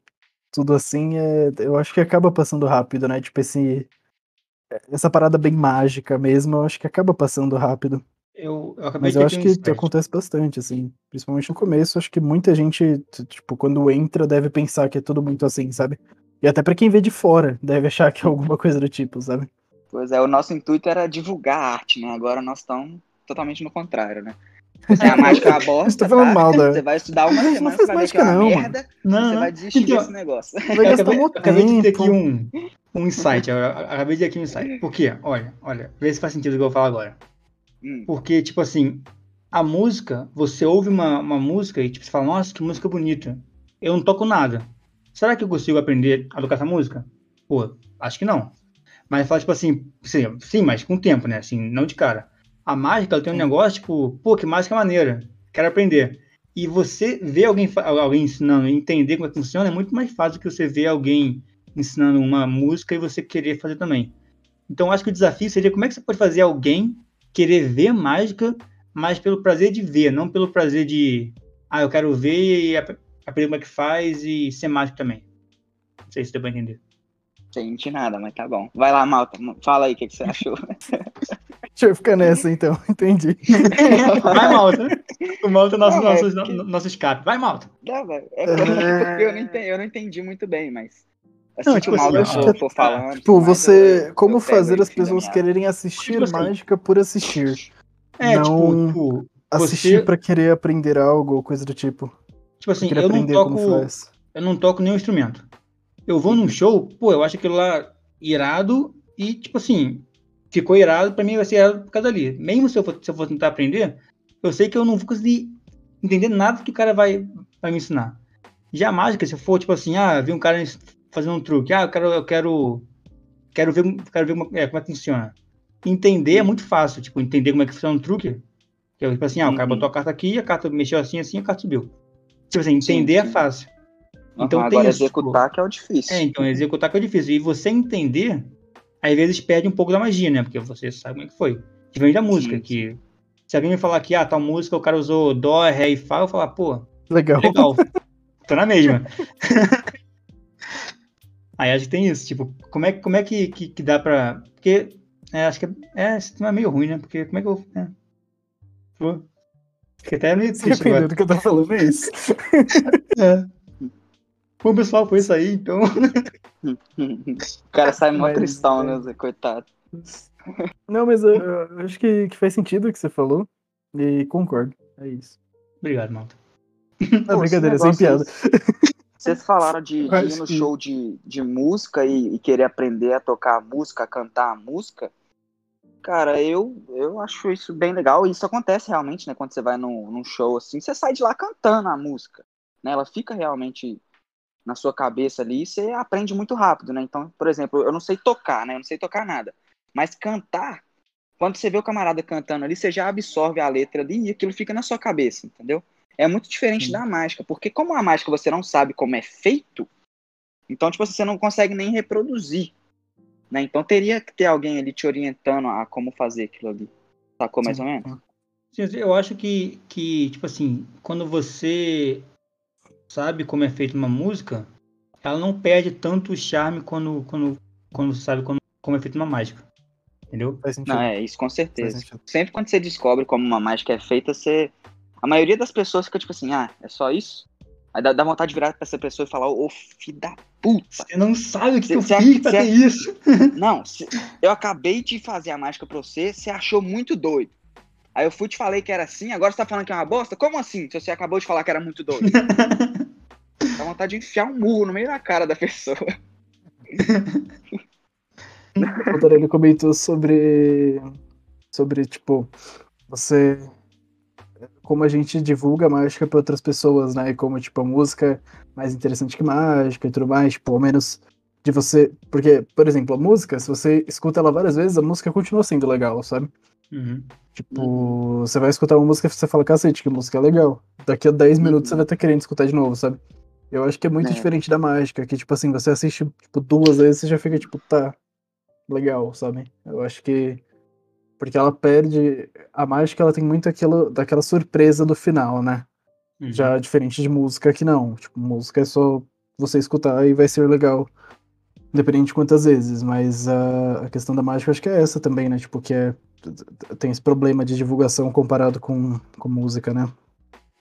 tudo assim, é, eu acho que acaba passando rápido, né? Tipo, esse, essa parada bem mágica mesmo, eu acho que acaba passando rápido. Eu, eu Mas eu acho que insight. acontece bastante, assim. Principalmente no começo, acho que muita gente, tipo, quando entra, deve pensar que é tudo muito assim, sabe? E até pra quem vê de fora, deve achar que é alguma coisa do tipo, sabe? Pois é, o nosso intuito era divulgar a arte, né? Agora nós estamos totalmente no contrário, né? Se a mágica é uma bosta, Você tá falando mal da- você vai estudar uma semana, não você faz vai ver que é mágica uma não, merda, Não, você não. vai desistir Então, desse negócio. Vai Eu gastar eu acabei de ter aqui um, um insight. Eu acabei de ter aqui um insight. Por quê? Olha, olha, vê se faz sentido o que eu vou falar agora. Hum, Porque, tipo assim, a música, você ouve uma, uma música e tipo, você fala, nossa, que música bonita. Eu não toco nada. Será que eu consigo aprender a tocar essa música? Pô, acho que não. Mas fala, tipo assim, sim, sim, mas com o tempo, né? Assim, não de cara. A mágica, ela tem um negócio, tipo, pô, que mágica maneira. Quero aprender. E você ver alguém, alguém ensinando, entender como é que funciona, é muito mais fácil do que você ver alguém ensinando uma música e você querer fazer também. Então, acho que o desafio seria como é que você pode fazer alguém querer ver mágica, mas pelo prazer de ver, não pelo prazer de, ah, eu quero ver e como é que faz e ser mágico também. Não sei se deu pra entender. Sente nada, mas tá bom. Vai lá, Malta, fala aí o que, que você achou. Deixa eu ficar nessa então, entendi. Vai, Malta! O Malta é nosso, Não, é nosso, porque- no- nosso escape. Vai, Malta! Não, é porque eu não entendi, eu não entendi muito bem, mas assim Não, tipo o Malta assim, eu for falando. Tipo, você. eu- eu como pego fazer as pessoas quererem assistir Tipo assim. mágica por assistir. É, Não tipo, tipo, Assistir Você- pra querer aprender algo ou coisa do tipo. Tipo assim, querer eu não toco. eu não toco nenhum instrumento. Eu vou num show, pô, eu acho aquilo lá irado e, tipo assim, ficou irado, pra mim vai ser irado por causa dali. Mesmo se eu for, se eu for tentar aprender, eu sei que eu não vou conseguir entender nada que o cara vai, vai me ensinar. Já a mágica, se eu for, tipo assim, ah, vi um cara fazendo um truque, ah, eu quero, eu quero, quero ver, quero ver como, é, como é que funciona. Entender é muito fácil, tipo, entender como é que funciona um truque, que é tipo assim, ah, o cara Uhum. botou a carta aqui, a carta mexeu assim, assim, a carta subiu. Tipo assim, Sim, entender é sim. fácil. Uhum, Então tem isso, tipo- executar que é o difícil. É, então, executar que é difícil. E você entender, às vezes perde um pouco da magia, né? Porque você sabe como é que foi. Diferente da música, Sim, que se alguém me falar que, ah, tal música o cara usou dó, ré e fá, eu vou falar, pô, Legal. legal, tô na mesma. Aí acho que tem isso, tipo, como é, como é que, que, que dá pra... Porque, é, acho que é, é, esse tema é meio ruim, né? Porque como é que eu... É, fiquei até meio triste Dependendo agora. do que eu tô falando, é isso. É. Bom, pessoal, foi isso aí, então... o cara sai mó Mas, tristão, é. né, Zé? Coitado. Não, mas eu, eu acho que, que faz sentido o que você falou. E concordo. É isso. Obrigado, malta. Não, Pô, brincadeira, sem piada. Vocês falaram de, de ir no que- show de, de música e, e querer aprender a tocar a música, a cantar a música. Cara, eu, eu acho isso bem legal. E isso acontece realmente, né? Quando você vai num, num show assim, você sai de lá cantando a música. Né? Ela fica realmente na sua cabeça ali e você aprende muito rápido, né? Então, por exemplo, eu não sei tocar, né? Eu não sei tocar nada. Mas cantar, quando você vê o camarada cantando ali, você já absorve a letra ali e aquilo fica na sua cabeça, entendeu? É muito diferente Sim. da mágica, porque como a mágica você não sabe como é feito, então, tipo assim, você não consegue nem reproduzir. Né? Então teria que ter alguém ali te orientando a como fazer aquilo ali. Sacou mais ou menos? Sim, Eu acho que, que, tipo assim, quando você sabe como é feita uma música, ela não perde tanto o charme quando, quando, quando você sabe como, como é feita uma mágica. Entendeu? Faz sentido. Não, é isso com certeza. Sempre quando você descobre como uma mágica é feita, você. A maioria das pessoas fica tipo assim, ah, é só isso? Aí dá, dá vontade de virar pra essa pessoa e falar, ô filho da puta. Você não sabe o que, que eu fiz pra ter isso. Não, se- eu acabei de fazer a mágica pra você, você achou muito doido. Aí eu fui e te falei que era assim, agora você tá falando que é uma bosta? Como assim? Se você acabou de falar que era muito doido. Dá vontade de enfiar um murro no meio da cara da pessoa. O Doutor, comentou sobre. Sobre, tipo, você. Como a gente divulga mágica para outras pessoas, né? E como, tipo, a música é mais interessante que mágica e tudo mais, tipo, ao menos de você. Porque, por exemplo, a música, se você escuta ela várias vezes, a música continua sendo legal, sabe? Uhum. Tipo, você vai escutar uma música e você fala, cacete, que música legal. Daqui a 10 minutos você vai estar querendo escutar de novo, sabe? Eu acho que é muito É. diferente da mágica, que, tipo assim, você assiste, tipo, duas vezes e já fica, tipo, tá, legal, sabe? Eu acho que. Porque ela perde. A mágica, ela tem muito aquilo, daquela surpresa do final, né? Uhum. Já diferente de música que não. Tipo, música é só você escutar e vai ser legal. Independente de quantas vezes. Mas a, a questão da mágica acho que é essa também, né? Tipo, que é. Tem esse problema de divulgação comparado com, com música, né?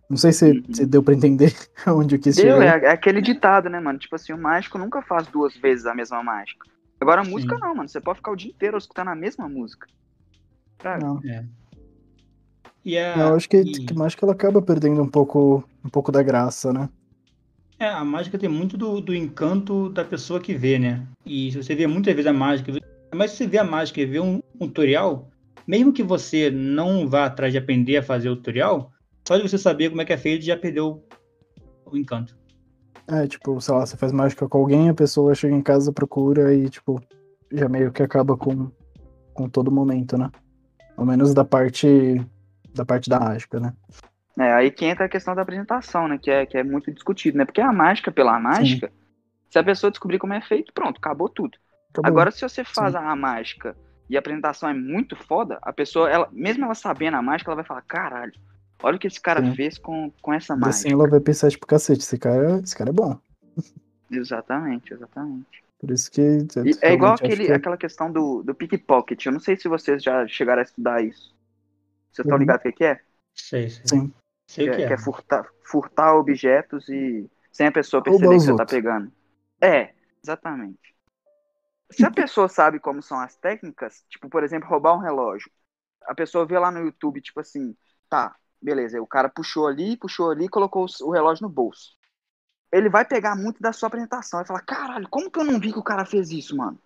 Não sei se, Uhum. se deu pra entender onde eu quis Deu, chegar. é, é aquele ditado, né, mano? Tipo assim, o mágico nunca faz duas vezes a mesma mágica. Agora a música Sim. não, mano. Você pode ficar o dia inteiro escutando a mesma música. Sabe? Não. E a, Eu acho que, e- que mágica ela acaba perdendo um pouco, um pouco da graça, né? É, a mágica tem muito do, do encanto da pessoa que vê, né? E se você vê muitas vezes a mágica, mas se você vê a mágica e vê um, um tutorial, mesmo que você não vá atrás de aprender a fazer o tutorial, só de você saber como é que é feito já perdeu o encanto. É, tipo, sei lá, você faz mágica com alguém, a pessoa chega em casa, procura e, tipo, já meio que acaba com, com todo momento, né? Ao menos da parte da parte da mágica, né? É, aí que entra a questão da apresentação, né? Que é, que é muito discutido, né? Porque a mágica pela mágica, se a pessoa descobrir como é feito, pronto, acabou tudo. Acabou. Agora, se você faz a mágica e a apresentação é muito foda, a pessoa, ela, mesmo ela sabendo a mágica, ela vai falar, caralho, olha o que esse cara Sim. fez com, com essa E mágica. assim ela vai pensar, tipo, cacete, esse cara, esse cara é bom. Exatamente, exatamente. Por isso que. Realmente é igual aquele, que é- aquela questão do, do pickpocket. Eu não sei se vocês já chegaram a estudar isso. Vocês estão Uhum. ligados o que que é? Sei, sei. Sim. Sei que, o que é, é. que é furtar, furtar objetos e sem a pessoa perceber que você tá outros. pegando. É, exatamente. Se a pessoa sabe como são as técnicas, tipo, por exemplo, roubar um relógio, a pessoa vê lá no YouTube, tipo assim, tá, beleza, o cara puxou ali, puxou ali e colocou o relógio no bolso. Ele vai pegar muito da sua apresentação e falar, caralho, como que eu não vi que o cara fez isso, mano?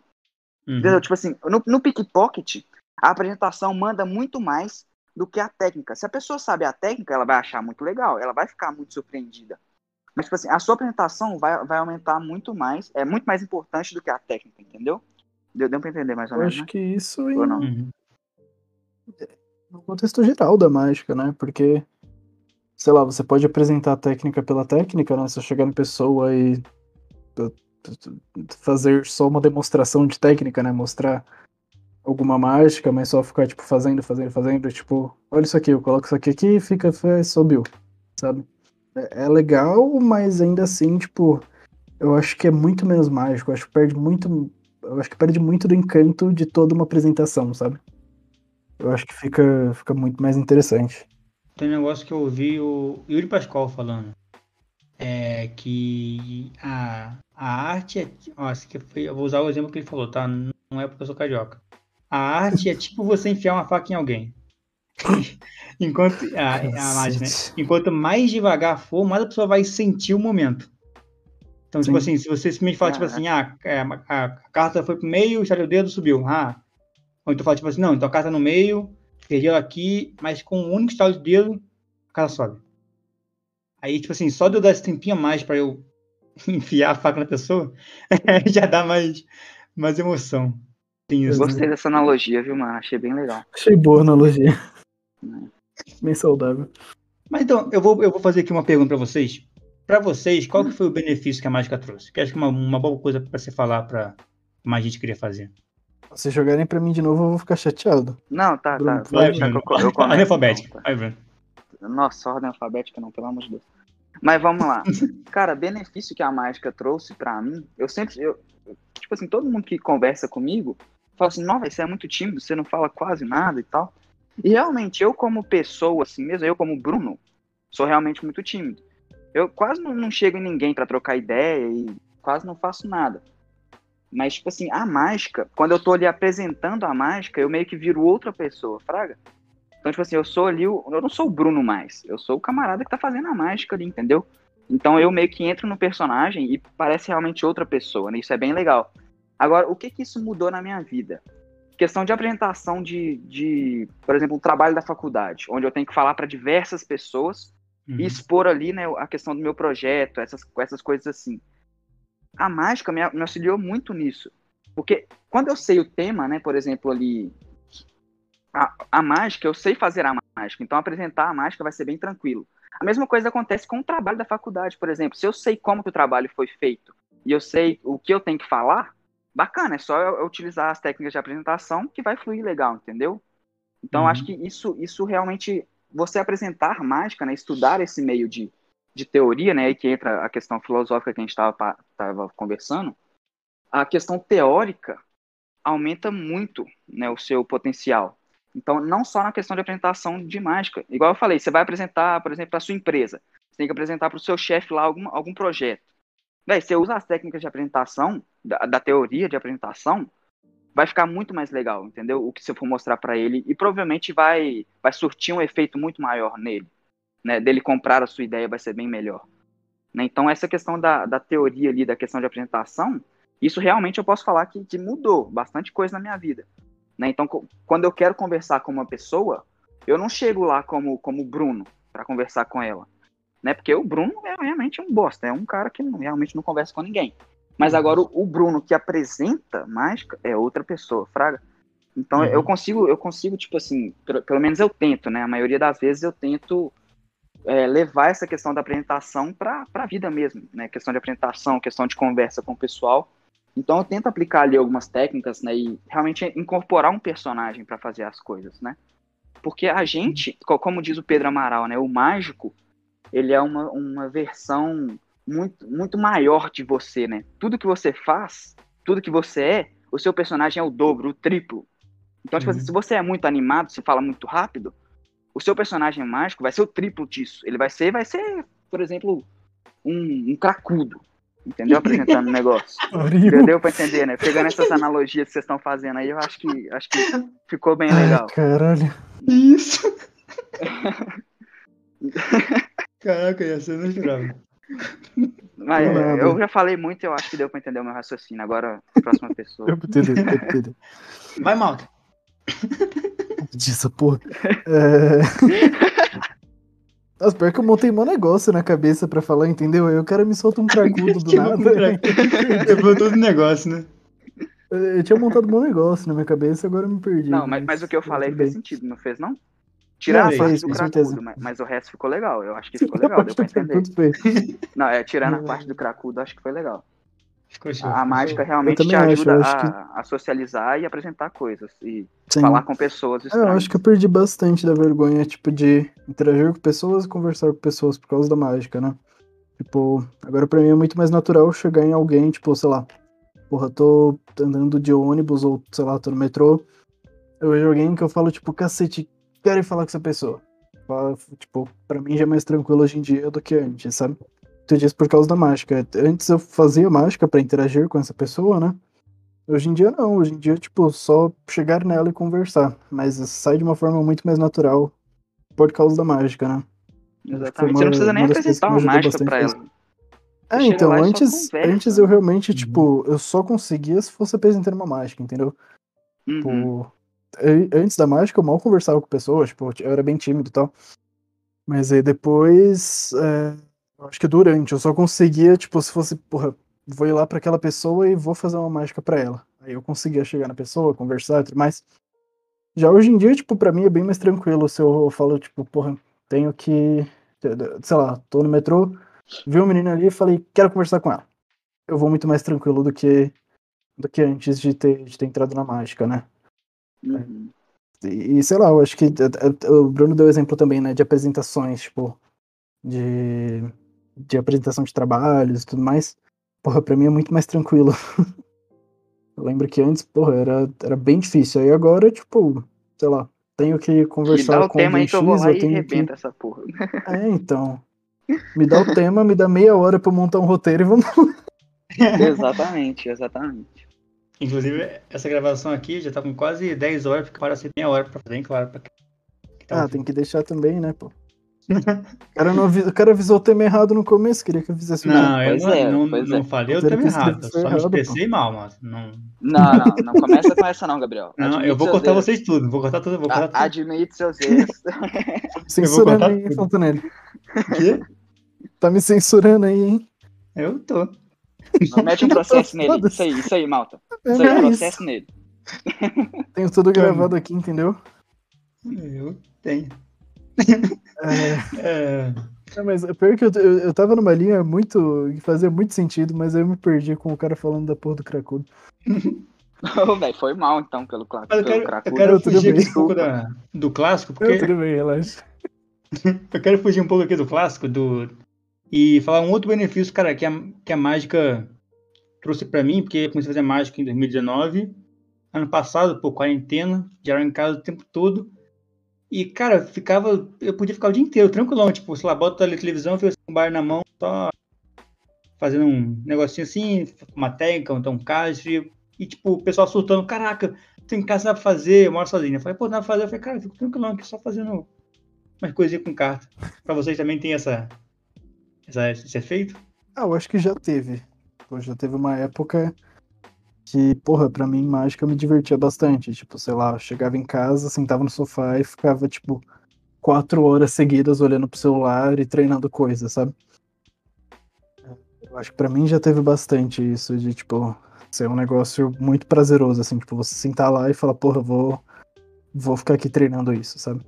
Uhum. Entendeu? Tipo assim, no, no pickpocket, a apresentação manda muito mais do que a técnica. Se a pessoa sabe a técnica, ela vai achar muito legal, ela vai ficar muito surpreendida. Mas, tipo assim, a sua apresentação vai, vai aumentar muito mais, é muito mais importante do que a técnica, entendeu? Deu, deu pra entender mais ou Eu menos, acho né? que isso em, Ou não? Uhum. no contexto geral da mágica, né? Porque, sei lá, você pode apresentar a técnica pela técnica, né? Você chegar na pessoa e fazer só uma demonstração de técnica, né? Mostrar alguma mágica, mas só ficar, tipo, fazendo, fazendo, fazendo, tipo, olha isso aqui, eu coloco isso aqui aqui e fica, subiu, sabe? É, é legal, mas ainda assim, tipo, eu acho que é muito menos mágico, eu acho que perde muito, eu acho que perde muito do encanto de toda uma apresentação, sabe? Eu acho que fica, fica muito mais interessante. Tem um negócio que eu ouvi o Yuri Pascoal falando. É que a, a arte é. Ó, foi, eu vou usar o exemplo que ele falou, tá? Não é porque eu sou carioca. A arte é tipo você enfiar uma faca em alguém. enquanto a, a mágica, né? Enquanto mais devagar for, mais a pessoa vai sentir o momento. Então, tipo Sim. assim, se você simplesmente falar, tipo assim, ah, é, a, a carta foi pro meio, estalhou o dedo, subiu. Ah. Ou então fala, tipo assim, não, então a carta no meio, perdi ela aqui, mas com um único estalo de dedo, a carta sobe. Aí, tipo assim, só de eu dar esse tempinho a mais pra eu enfiar a faca na pessoa, já dá mais, mais emoção. Tem Eu isso, né? gostei dessa analogia, viu, mano? Achei bem legal. Achei boa a analogia. Bem saudável. Mas então, eu vou, eu vou fazer aqui uma pergunta pra vocês. Pra vocês, qual que foi o benefício que a mágica trouxe? Que acho que é uma, uma boa coisa pra você falar pra mais gente queria fazer. Se jogarem pra mim de novo, eu vou ficar chateado. Não, tá, tá. Bruno, Pode Vai, Bruno. eu, eu Ordem alfabética. então, Vai, Bruno. tá. Nossa, ordem alfabética não, pelo amor de Deus. Mas vamos lá. Cara, benefício que a mágica trouxe pra mim, eu sempre. Eu, tipo assim, todo mundo que conversa comigo fala assim: Nossa, você é muito tímido, você não fala quase nada e tal. E realmente, eu, como pessoa, assim mesmo, eu, como Bruno, sou realmente muito tímido. Eu quase não, não chego em ninguém pra trocar ideia e quase não faço nada. Mas, tipo assim, a mágica, quando eu tô ali apresentando a mágica, eu meio que viro outra pessoa, fraga. Então, tipo assim, eu sou ali, o, eu não sou o Bruno mais, eu sou o camarada que tá fazendo a mágica ali, entendeu? Então eu meio que entro no personagem e parece realmente outra pessoa, né? Isso é bem legal. Agora, o que que isso mudou na minha vida? Questão de apresentação de, de por exemplo, um trabalho da faculdade, onde eu tenho que falar para diversas pessoas Uhum. e expor ali, né, a questão do meu projeto, essas, essas coisas assim. A mágica me, me auxiliou muito nisso. Porque quando eu sei o tema, né, por exemplo, ali, a, a mágica, eu sei fazer a mágica, então apresentar a mágica vai ser bem tranquilo. A mesma coisa acontece com o trabalho da faculdade, por exemplo. Se eu sei como que o trabalho foi feito e eu sei o que eu tenho que falar, bacana, é só eu, utilizar as técnicas de apresentação que vai fluir legal, entendeu? Então, Uhum. acho que isso, isso realmente, você apresentar mágica, né, estudar esse meio de, de teoria, né, aí que entra a questão filosófica que a gente estava conversando, a questão teórica aumenta muito né, o seu potencial. Então, não só na questão de apresentação de mágica. Igual eu falei, você vai apresentar, por exemplo, para sua empresa. Você tem que apresentar para o seu chefe lá algum, algum projeto. Véi, você usa as técnicas de apresentação, da, da teoria de apresentação, vai ficar muito mais legal, entendeu? O que você for mostrar para ele. E provavelmente vai, vai surtir um efeito muito maior nele. Né? Dele comprar a sua ideia vai ser bem melhor. Né? Então, essa questão da, da teoria ali, da questão de apresentação, isso realmente eu posso falar que, que mudou bastante coisa na minha vida. Né? Então, quando eu quero conversar com uma pessoa, eu não chego lá como como Bruno para conversar com ela, né? Porque o Bruno é realmente um bosta, é um cara que não- realmente não conversa com ninguém. Mas agora o, o Bruno que apresenta mágica é outra pessoa, fraga. Então Uhum. eu consigo, eu consigo tipo assim, pelo, pelo menos eu tento, né? A maioria das vezes eu tento é, levar essa questão da apresentação para a vida mesmo, né? Questão de apresentação, questão de conversa com o pessoal. Então eu tento aplicar ali algumas técnicas, né, e realmente incorporar um personagem para fazer as coisas, né? Porque a gente, co- como diz o Pedro Amaral, né, o mágico, ele é uma, uma versão muito, muito maior de você, né? Tudo que você faz, tudo que você é, o seu personagem é o dobro, o triplo. Então, tipo assim, Uhum. se você é muito animado, se fala muito rápido, o seu personagem mágico vai ser o triplo disso. Ele vai ser, vai ser, por exemplo, um, um cracudo, entendeu? Apresentando o negócio. Horrível. Deu, pra entender, né? Pegando essas analogias que vocês estão fazendo aí, eu acho que, acho que ficou bem legal. Ai, caralho. Isso! Caraca, essa eu não esperava. Mas eu já falei muito, eu acho que deu pra entender o meu raciocínio. Agora, próxima pessoa. Eu entendi, eu entendi. Vai, Malta. Disso, porra. É... Nossa, pior que eu montei um negócio na cabeça pra falar, entendeu? Aí o cara me solta um cracudo do nada. Levou todo o negócio, né? Eu tinha montado um negócio na minha cabeça, agora eu me perdi. Não, mas, mas o que eu falei fez sentido, não fez, não? Tirar Não, a fez, parte com do certeza. cracudo, mas, mas o resto ficou legal. Eu acho que ficou legal, deu pra do entender. Não, é, tirando a Hum. parte do cracudo, acho que foi legal. Ficou show. A, mágica realmente te ajuda eu acho a, a socializar e apresentar coisas. E Sim. falar com pessoas É, eu estranhas. acho que eu perdi bastante da vergonha, tipo, de interagir com pessoas e conversar com pessoas por causa da mágica, né? Tipo, agora pra mim é muito mais natural chegar em alguém, tipo, sei lá, porra, tô andando de ônibus ou, sei lá, tô no metrô, eu vejo alguém que eu falo, tipo, cacete, quero ir falar com essa pessoa. Tipo, pra mim já é mais tranquilo hoje em dia do que antes, sabe? Tu disse por causa da mágica. Antes eu fazia mágica pra interagir com essa pessoa, né? Hoje em dia não, hoje em dia, tipo, só chegar nela e conversar. Mas sai de uma forma muito mais natural por causa da mágica, né? Exatamente. Uma, você não precisa nem apresentar uma mágica pra ela. É, então, antes, antes eu realmente, uhum. tipo, eu só conseguia se fosse apresentando uma mágica, entendeu? Tipo, uhum. Tipo, antes da mágica eu mal conversava com pessoas, tipo, eu era bem tímido e tal. Mas aí depois, é, acho que durante, eu só conseguia, tipo, se fosse, porra, vou ir lá para aquela pessoa e vou fazer uma mágica para ela. Aí eu conseguia chegar na pessoa, conversar e tudo mais. Já hoje em dia, tipo, pra mim é bem mais tranquilo se eu falo, tipo, porra, tenho que, sei lá, tô no metrô, vi uma menina ali e falei, quero conversar com ela. Eu vou muito mais tranquilo do que do que antes de ter, de ter entrado na mágica, né? Uhum. E, sei lá, eu acho que o Bruno deu exemplo também, né, de apresentações, tipo, de, de apresentação de trabalhos e tudo mais. Porra, pra mim é muito mais tranquilo. eu lembro que antes, porra, era, era bem difícil. Aí agora, tipo, sei lá, tenho que conversar com o tema aí que eu vou lá eu e que... essa porra. É, então. Me dá o tema, me dá meia hora pra montar um roteiro e vamos. exatamente, exatamente. Inclusive, essa gravação aqui já tá com quase 10 horas, porque para ser meia hora pra fazer, hein, claro. Pra... Tá ah, tem que deixar também, né, pô? O cara, não avisou, o cara avisou o tema errado no começo, queria que eu fizesse Não, eu não, é, não, não é. falei o tema errado, só me expressei mal, mas não... Não, não, não começa com essa não, Gabriel. Não, Admite eu vou cortar erros. vocês tudo, vou cortar tudo, vou cortar tudo. Admite seus erros. censurando aí, Fontanelli. Quê? Tá me censurando aí, hein? Eu tô. Não mete um processo nele. Isso aí, isso aí, malta. Isso aí, é processo isso. nele. Tenho tudo gravado aqui, entendeu? Eu tenho. É... é... Mas é pior que eu, eu, eu tava numa linha muito. que fazia muito sentido, mas aí eu me perdi com o cara falando da porra do cracudo. Ô, velho, foi mal então pelo, cla eu quero, cracudo. Eu quero fugir aqui um pouco da, do clássico, porque. Eu, tudo bem, relaxa. eu quero fugir um pouco aqui do clássico, do, e falar um outro benefício, cara, que a, que a mágica trouxe para mim, porque eu comecei a fazer mágica em 2019. Ano passado, por quarentena, já era em casa o tempo todo. E, cara, ficava. Eu podia ficar o dia inteiro, tranquilão. Tipo, sei lá, bota a televisão, fica com um bar na mão, só fazendo um negocinho assim, uma técnica, então um caso. E, tipo, o pessoal surtando: caraca, tem casa dá pra fazer, eu moro sozinho. Eu falei, pô, dá pra fazer. Eu falei, cara, eu fico tranquilão aqui, só fazendo umas coisinhas com carta. Pra vocês também tem essa, essa, esse efeito? Ah, eu acho que já teve. Pô, já teve uma época que, porra, pra mim, mágica me divertia bastante. Tipo, sei lá, eu chegava em casa, sentava no sofá e ficava, tipo, quatro horas seguidas olhando pro celular e treinando coisas, sabe? Eu acho que pra mim já teve bastante isso de, tipo, ser um negócio muito prazeroso, assim, tipo, você sentar lá e falar, porra, vou, vou ficar aqui treinando isso, sabe?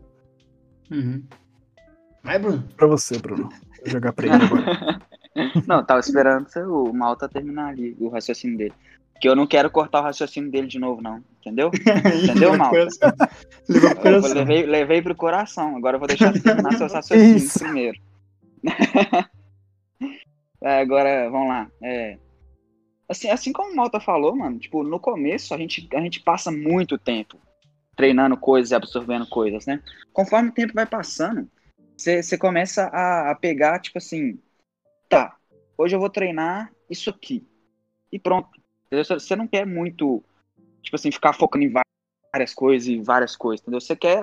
Uhum. Vai, Bruno. Pra você, Bruno. Vou jogar pra ele agora. Não, tava esperando o Malta terminar ali o raciocínio dele. Que eu não quero cortar o raciocínio dele de novo, não. Entendeu? Entendeu, mal? Levei pro. Levei, levei pro coração. Agora eu vou deixar terminar seus raciocínios Isso. primeiro. é, agora, vamos lá. É, assim, assim como o Malta falou, mano, tipo, no começo a gente, a gente passa muito tempo treinando coisas e absorvendo coisas, né? Conforme o tempo vai passando, você começa a, a pegar, tipo assim, tá, hoje eu vou treinar isso aqui. E pronto. Você não quer muito, tipo assim, ficar focando em várias coisas e várias coisas, entendeu? Você quer,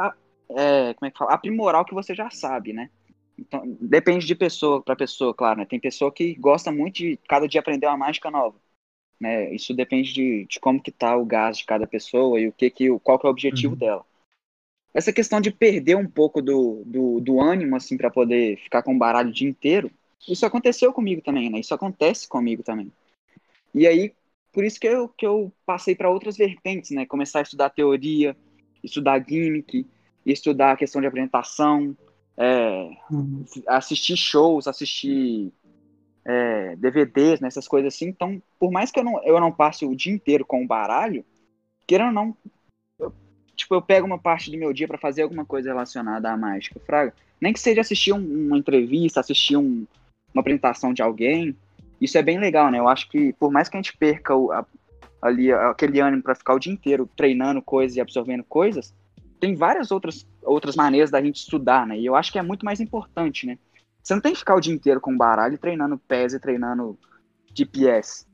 é, como é que fala? Aprimorar o que você já sabe, né? Então, depende de pessoa para pessoa, claro, né? Tem pessoa que gosta muito de cada dia aprender uma mágica nova. Né? Isso depende de, de como que tá o gás de cada pessoa e o que que, qual que é o objetivo uhum. dela. Essa questão de perder um pouco do, do, do ânimo, assim, para poder ficar com o baralho o dia inteiro, isso aconteceu comigo também, né? Isso acontece comigo também. E aí, por isso que eu, que eu passei para outras vertentes, né? Começar a estudar teoria, estudar gimmick, estudar a questão de apresentação, é, uhum. assistir shows, assistir é, DVDs, né, essas coisas assim. Então, por mais que eu não, eu não passe o dia inteiro com o baralho, querendo ou não, eu, tipo, eu pego uma parte do meu dia para fazer alguma coisa relacionada à mágica, fraga. Nem que seja assistir um, uma entrevista, assistir um, uma apresentação de alguém, isso é bem legal, né? Eu acho que por mais que a gente perca o, a, ali aquele ânimo para ficar o dia inteiro treinando coisas e absorvendo coisas, tem várias outras, outras maneiras da gente estudar, né? E eu acho que é muito mais importante, né? Você não tem que ficar o dia inteiro com baralho treinando pés e treinando GPS.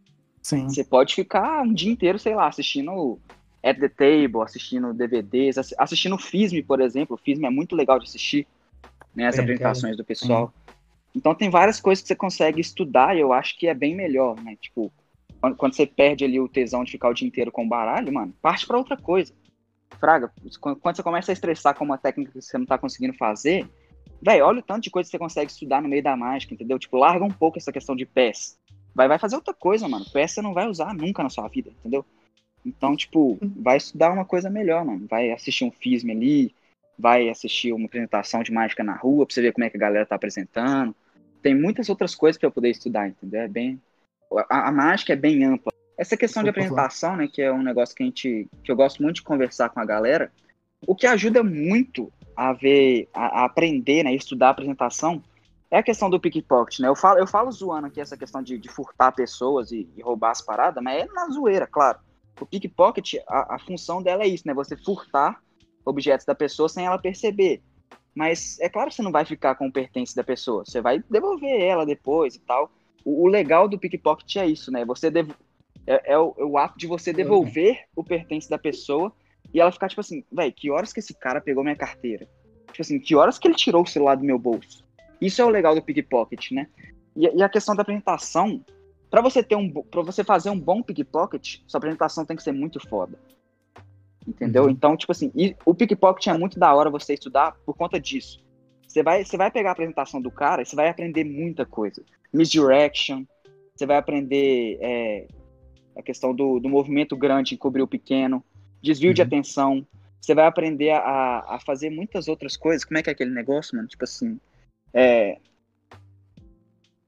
Sim. Você pode ficar um dia inteiro, sei lá, assistindo At the Table, assistindo DVDs, assi- assistindo FISM, por exemplo. O FISM é muito legal de assistir, né? As É, apresentações do pessoal. Então tem várias coisas que você consegue estudar e eu acho que é bem melhor, né? Tipo, quando, você perde ali o tesão de ficar o dia inteiro com o baralho, mano, parte pra outra coisa. Fraga, quando, quando você começa a estressar com uma técnica que você não tá conseguindo fazer, velho, olha o tanto de coisa que você consegue estudar no meio da mágica, entendeu? Tipo, larga um pouco essa questão de pés. Vai, vai fazer outra coisa, mano. Pés você não vai usar nunca na sua vida, entendeu? Então, tipo, vai estudar uma coisa melhor, mano. Vai assistir um FISM ali, vai assistir uma apresentação de mágica na rua pra você ver como é que a galera tá apresentando. Tem muitas outras coisas pra eu poder estudar, entendeu? É bem. A, a mágica é bem ampla. Essa questão de apresentação, né, que é um negócio que a gente. que eu gosto muito de conversar com a galera, o que ajuda muito a ver, a, a aprender, né, estudar a apresentação, é a questão do pickpocket, né? Eu falo, eu falo zoando aqui essa questão de, de furtar pessoas e, e roubar as paradas, mas é na zoeira, claro. O pickpocket, a, a função dela é isso, né? Você furtar objetos da pessoa sem ela perceber. Mas é claro que você não vai ficar com o pertence da pessoa, você vai devolver ela depois e tal. O, o legal do pickpocket é isso, né? Você dev... é, é o, é o ato de você devolver o pertence da pessoa e ela ficar tipo assim, velho, que horas que esse cara pegou minha carteira? Tipo assim, que horas que ele tirou o celular do meu bolso? Isso é o legal do pickpocket, né? E, e a questão da apresentação, para você ter um, para você fazer um bom pickpocket, sua apresentação tem que ser muito foda. Entendeu? Uhum. Então, tipo assim, o pickpocket é muito da hora você estudar por conta disso. Você vai, você vai pegar a apresentação do cara e você vai aprender muita coisa. Misdirection, você vai aprender é, a questão do, do movimento grande encobrir o pequeno, desvio de Uhum. atenção. Você vai aprender a, a fazer muitas outras coisas. Como é que é aquele negócio, mano? Tipo assim, é,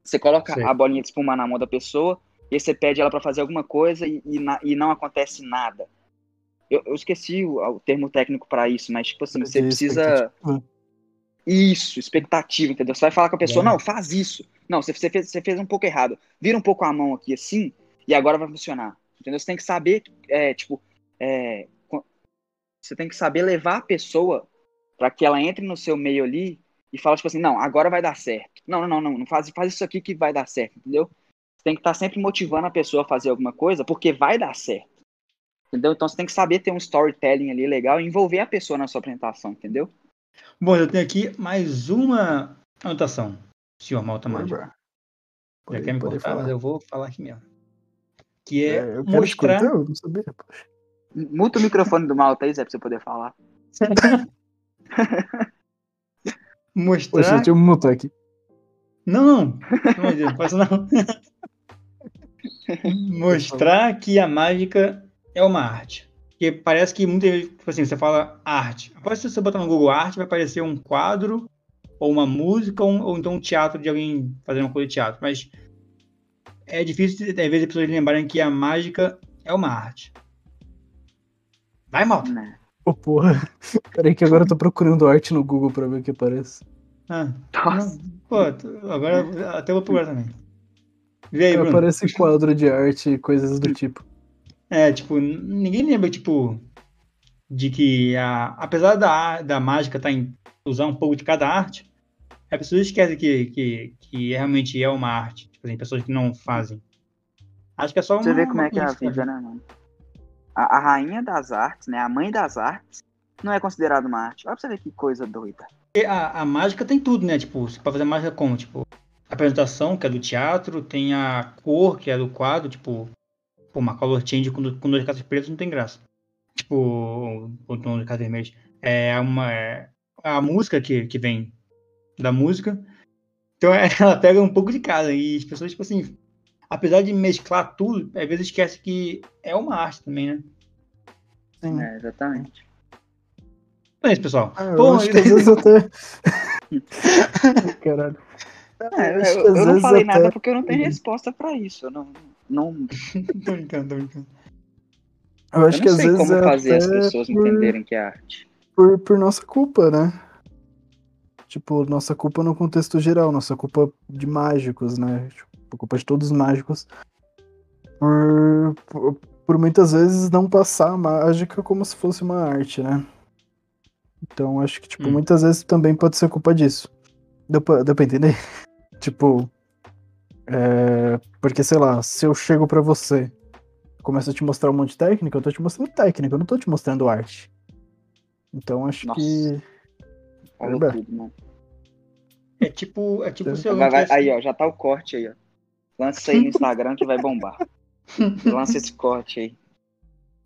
você coloca Sei. a bolinha de espuma na mão da pessoa e aí você pede ela pra fazer alguma coisa e, e, na- e não acontece nada. Eu, eu esqueci o, o termo técnico pra isso, mas tipo assim, você precisa expectativa. isso, expectativa, entendeu? Você vai falar com a pessoa, É. não, faz isso. Não, você, você, fez, você fez um pouco errado. Vira um pouco a mão aqui assim e agora vai funcionar. Entendeu? Você tem que saber, é, tipo, é, você tem que saber levar a pessoa pra que ela entre no seu meio ali e fala, tipo assim, não, agora vai dar certo. Não, não, não, não, não faz, faz isso aqui que vai dar certo, entendeu? Você tem que estar sempre motivando a pessoa a fazer alguma coisa porque vai dar certo. Entendeu? Então você tem que saber ter um storytelling ali legal e envolver a pessoa na sua apresentação, entendeu? Bom, eu tenho aqui mais uma anotação, senhor Malta Mágico. Bora. Já Pode- quer me cortar, falar. mas eu vou falar aqui mesmo. Que é, É, eu mostrar. cortar, eu não sabia. poxa. Muta o microfone do Malta aí, Zé, pra você poder falar. Mostrar. Poxa, deixa eu mutar aqui. Não, não. Não faça não. Mostrar que a mágica é uma arte. Porque parece que muita vezes, tipo assim, você fala arte. Após você botar no Google Arte, vai aparecer um quadro, ou uma música, ou, ou então um teatro de alguém fazendo uma coisa de teatro. Mas é difícil, às vezes, as pessoas lembrarem que a mágica é uma arte. Vai, Malta. Né? Ô, porra. Peraí que agora eu tô procurando arte no Google pra ver o que aparece. Ah, Nossa. não, pô, agora até vou procurar também. Vê aí, Bruno. Aparece quadro de arte e coisas do tipo. É, tipo, ninguém lembra, tipo, de que a, apesar da, da mágica tá em usar um pouco de cada arte, as pessoas esquecem que, que, que realmente é uma arte. Tipo assim, pessoas que não fazem. Acho que é só uma. Você vê como é que é a vida, né, mano? A, a rainha das artes, né? A mãe das artes, não é considerada uma arte. Olha pra você ver que coisa doida. A, a mágica tem tudo, né? Tipo, você pode fazer mágica como? Tipo, a apresentação, que é do teatro, tem a cor, que é do quadro, tipo, pô, uma color change com, com dois cartas pretas não tem graça. Tipo, ou com dois cartas vermelhas. É uma. é a música que, que vem da música. Então é, ela pega um pouco de cada. E as pessoas, tipo assim, apesar de mesclar tudo, às vezes esquece que é uma arte também, né? Sim. É, exatamente. Então é isso, pessoal. Ah, eu Bom, acho que às vezes até. Caralho. É, eu, acho que eu às não falei até- nada porque eu não tenho Uhum. resposta pra isso. Eu não, não, tô brincando, tô brincando. Eu eu acho que às vezes como é fazer as pessoas por, entenderem que é arte. por, por nossa culpa, né? Tipo, nossa culpa no contexto geral, nossa culpa de mágicos, né? Tipo, culpa de todos os mágicos. Por, por, por muitas vezes não passar a mágica como se fosse uma arte, né? Então acho que, tipo, Hum. muitas vezes também pode ser culpa disso. Deu pra, deu pra entender? tipo, É, porque, sei lá, se eu chego pra você, começo a te mostrar um monte de técnica, eu tô te mostrando técnica, eu não tô te mostrando arte. Então acho Nossa. que. Falou Verdade. tudo, mano. É tipo, é tipo se Vai, vai- aí, ó, já tá o corte aí, ó. Lança isso aí no Instagram que vai bombar. Lança esse corte aí.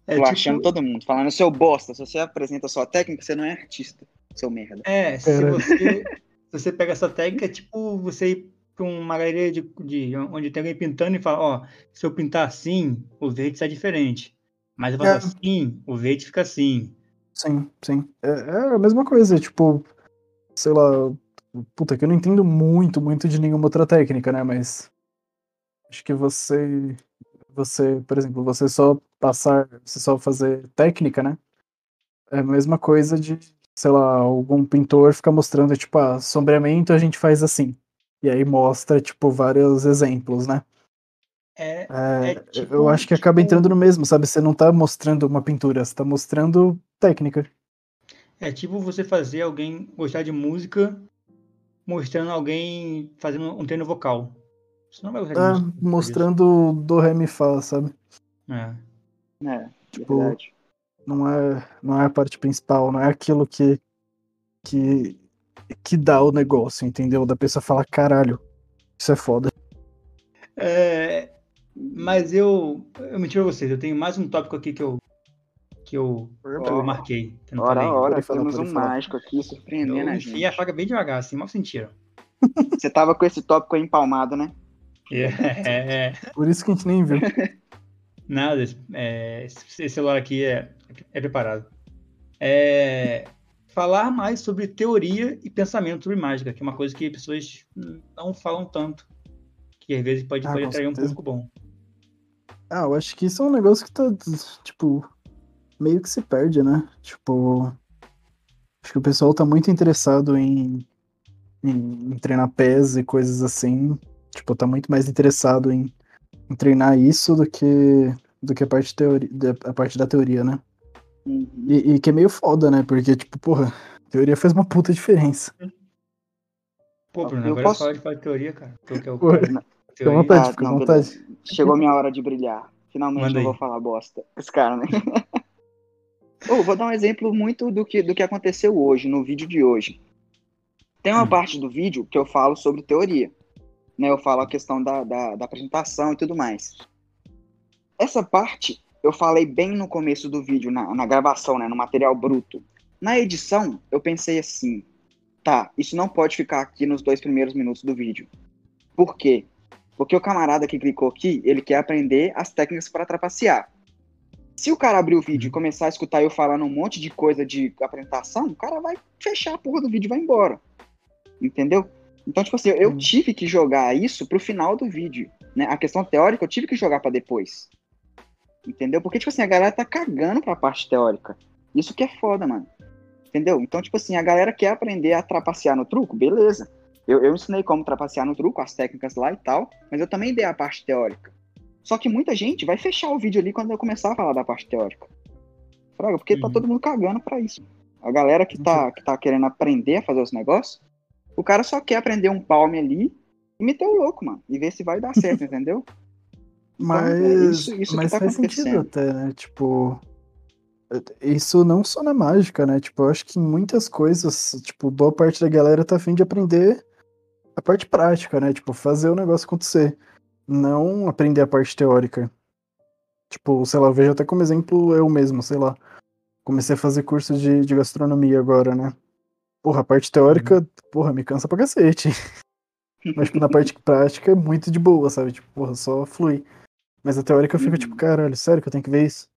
é Tô tipo- achando todo mundo. Falando, seu bosta, se você apresenta sua técnica, você não é artista, seu merda. É, se você, se você pega essa técnica, é tipo você ir pra uma galeria de, de- onde tem alguém pintando e fala, ó, se eu pintar assim, o verde sai diferente. Mas eu faço É. assim, o verde fica assim. Sim, sim. É, é a mesma coisa, tipo, sei lá. Puta, que eu não entendo muito, muito de nenhuma outra técnica, né? Mas. Acho que você. Você, por exemplo, você só passar, você só fazer técnica, né? É a mesma coisa de, sei lá, algum pintor ficar mostrando, tipo, ah, sombreamento a gente faz assim. E aí mostra, tipo, vários exemplos, né? É, É, É tipo- eu acho que acaba tipo- entrando no mesmo, sabe? Você não tá mostrando uma pintura, você tá mostrando técnica. é tipo você fazer alguém gostar de música mostrando alguém fazendo um treino vocal. Você não vai gostar de Tá música. mostrando do ré mi fá, sabe? É. É, Tipo, verdade. Não é, não é a parte principal, não é aquilo que que que dá o negócio, entendeu? Da pessoa falar, caralho, isso é foda. É, mas eu, eu menti pra vocês, eu tenho mais um tópico aqui que eu que eu, que eu marquei. que eu não Hora a falei. hora, Pode falar, temos um falar. mágico aqui surpreendendo Eu a gente. a faca bem devagar, assim, mal sentiram. Você tava com esse tópico aí empalmado, né? É, é, Por isso que a gente nem viu. nada, é, esse celular aqui é, é preparado. É, falar mais sobre teoria e pensamento sobre mágica, que é uma coisa que pessoas não falam tanto. Que às vezes pode, Ah, pode atrair um certeza. público bom. Ah, eu acho que isso é um negócio que tá, tipo, meio que se perde, né? Tipo, acho que o pessoal tá muito interessado em, em, em treinar pés e coisas assim. Tipo, tá muito mais interessado em, em treinar isso do que, do que a parte, teori, da- a parte da teoria, né? E, e que é meio foda, né? Porque, tipo, porra, teoria faz uma puta diferença. Pô, Bruno, Eu agora posso- eu falo de falar de teoria, cara. É cara Fica à vontade, Ah, fica à vontade. beleza. Chegou minha hora de brilhar. Finalmente Manda eu vou falar bosta. Esse cara, né? Ô, vou dar um exemplo muito do que, do que aconteceu hoje, no vídeo de hoje. Tem uma Hum. parte do vídeo que eu falo sobre teoria. Né? Eu falo a questão da, da, da apresentação e tudo mais. Essa parte eu falei bem no começo do vídeo, na, na gravação, né? no material bruto. Na edição, eu pensei assim: tá, isso não pode ficar aqui nos dois primeiros minutos do vídeo. Por quê? Porque o camarada que clicou aqui, ele quer aprender as técnicas para trapacear. Se o cara abrir o vídeo e começar a escutar eu falando um monte de coisa de apresentação, o cara vai fechar a porra do vídeo e vai embora. Entendeu? Então, tipo assim, eu Hum. tive que jogar isso pro final do vídeo. Né? A questão teórica eu tive que jogar para depois. Entendeu? Porque, tipo assim, a galera tá cagando pra parte teórica. Isso que é foda, mano. Entendeu? Então, tipo assim, a galera quer aprender a trapacear no truco, beleza. Eu, eu ensinei como trapacear no truco, as técnicas lá e tal, mas eu também dei a parte teórica. Só que muita gente vai fechar o vídeo ali quando eu começar a falar da parte teórica. Fraga, porque tá Uhum. todo mundo cagando pra isso. A galera que tá, que tá querendo aprender a fazer os negócios, o cara só quer aprender um palme ali e meter o louco, mano. E ver se vai dar certo, entendeu? Mas, é isso- isso que mas tá faz sentido até, né? Tipo, isso não só na mágica, né? Tipo, eu acho que em muitas coisas, tipo, boa parte da galera tá afim de aprender a parte prática, né? Tipo, fazer o negócio acontecer. Não aprender a parte teórica. Tipo, sei lá, eu vejo até como exemplo eu mesmo, sei lá. Comecei a fazer curso de, de gastronomia agora, né? Porra, a parte teórica, porra, me cansa pra cacete. Mas, tipo, na parte prática é muito de boa, sabe? Tipo, porra, só flui. Mas a teórica eu fico Uhum. tipo, caralho, sério que eu tenho que ver isso?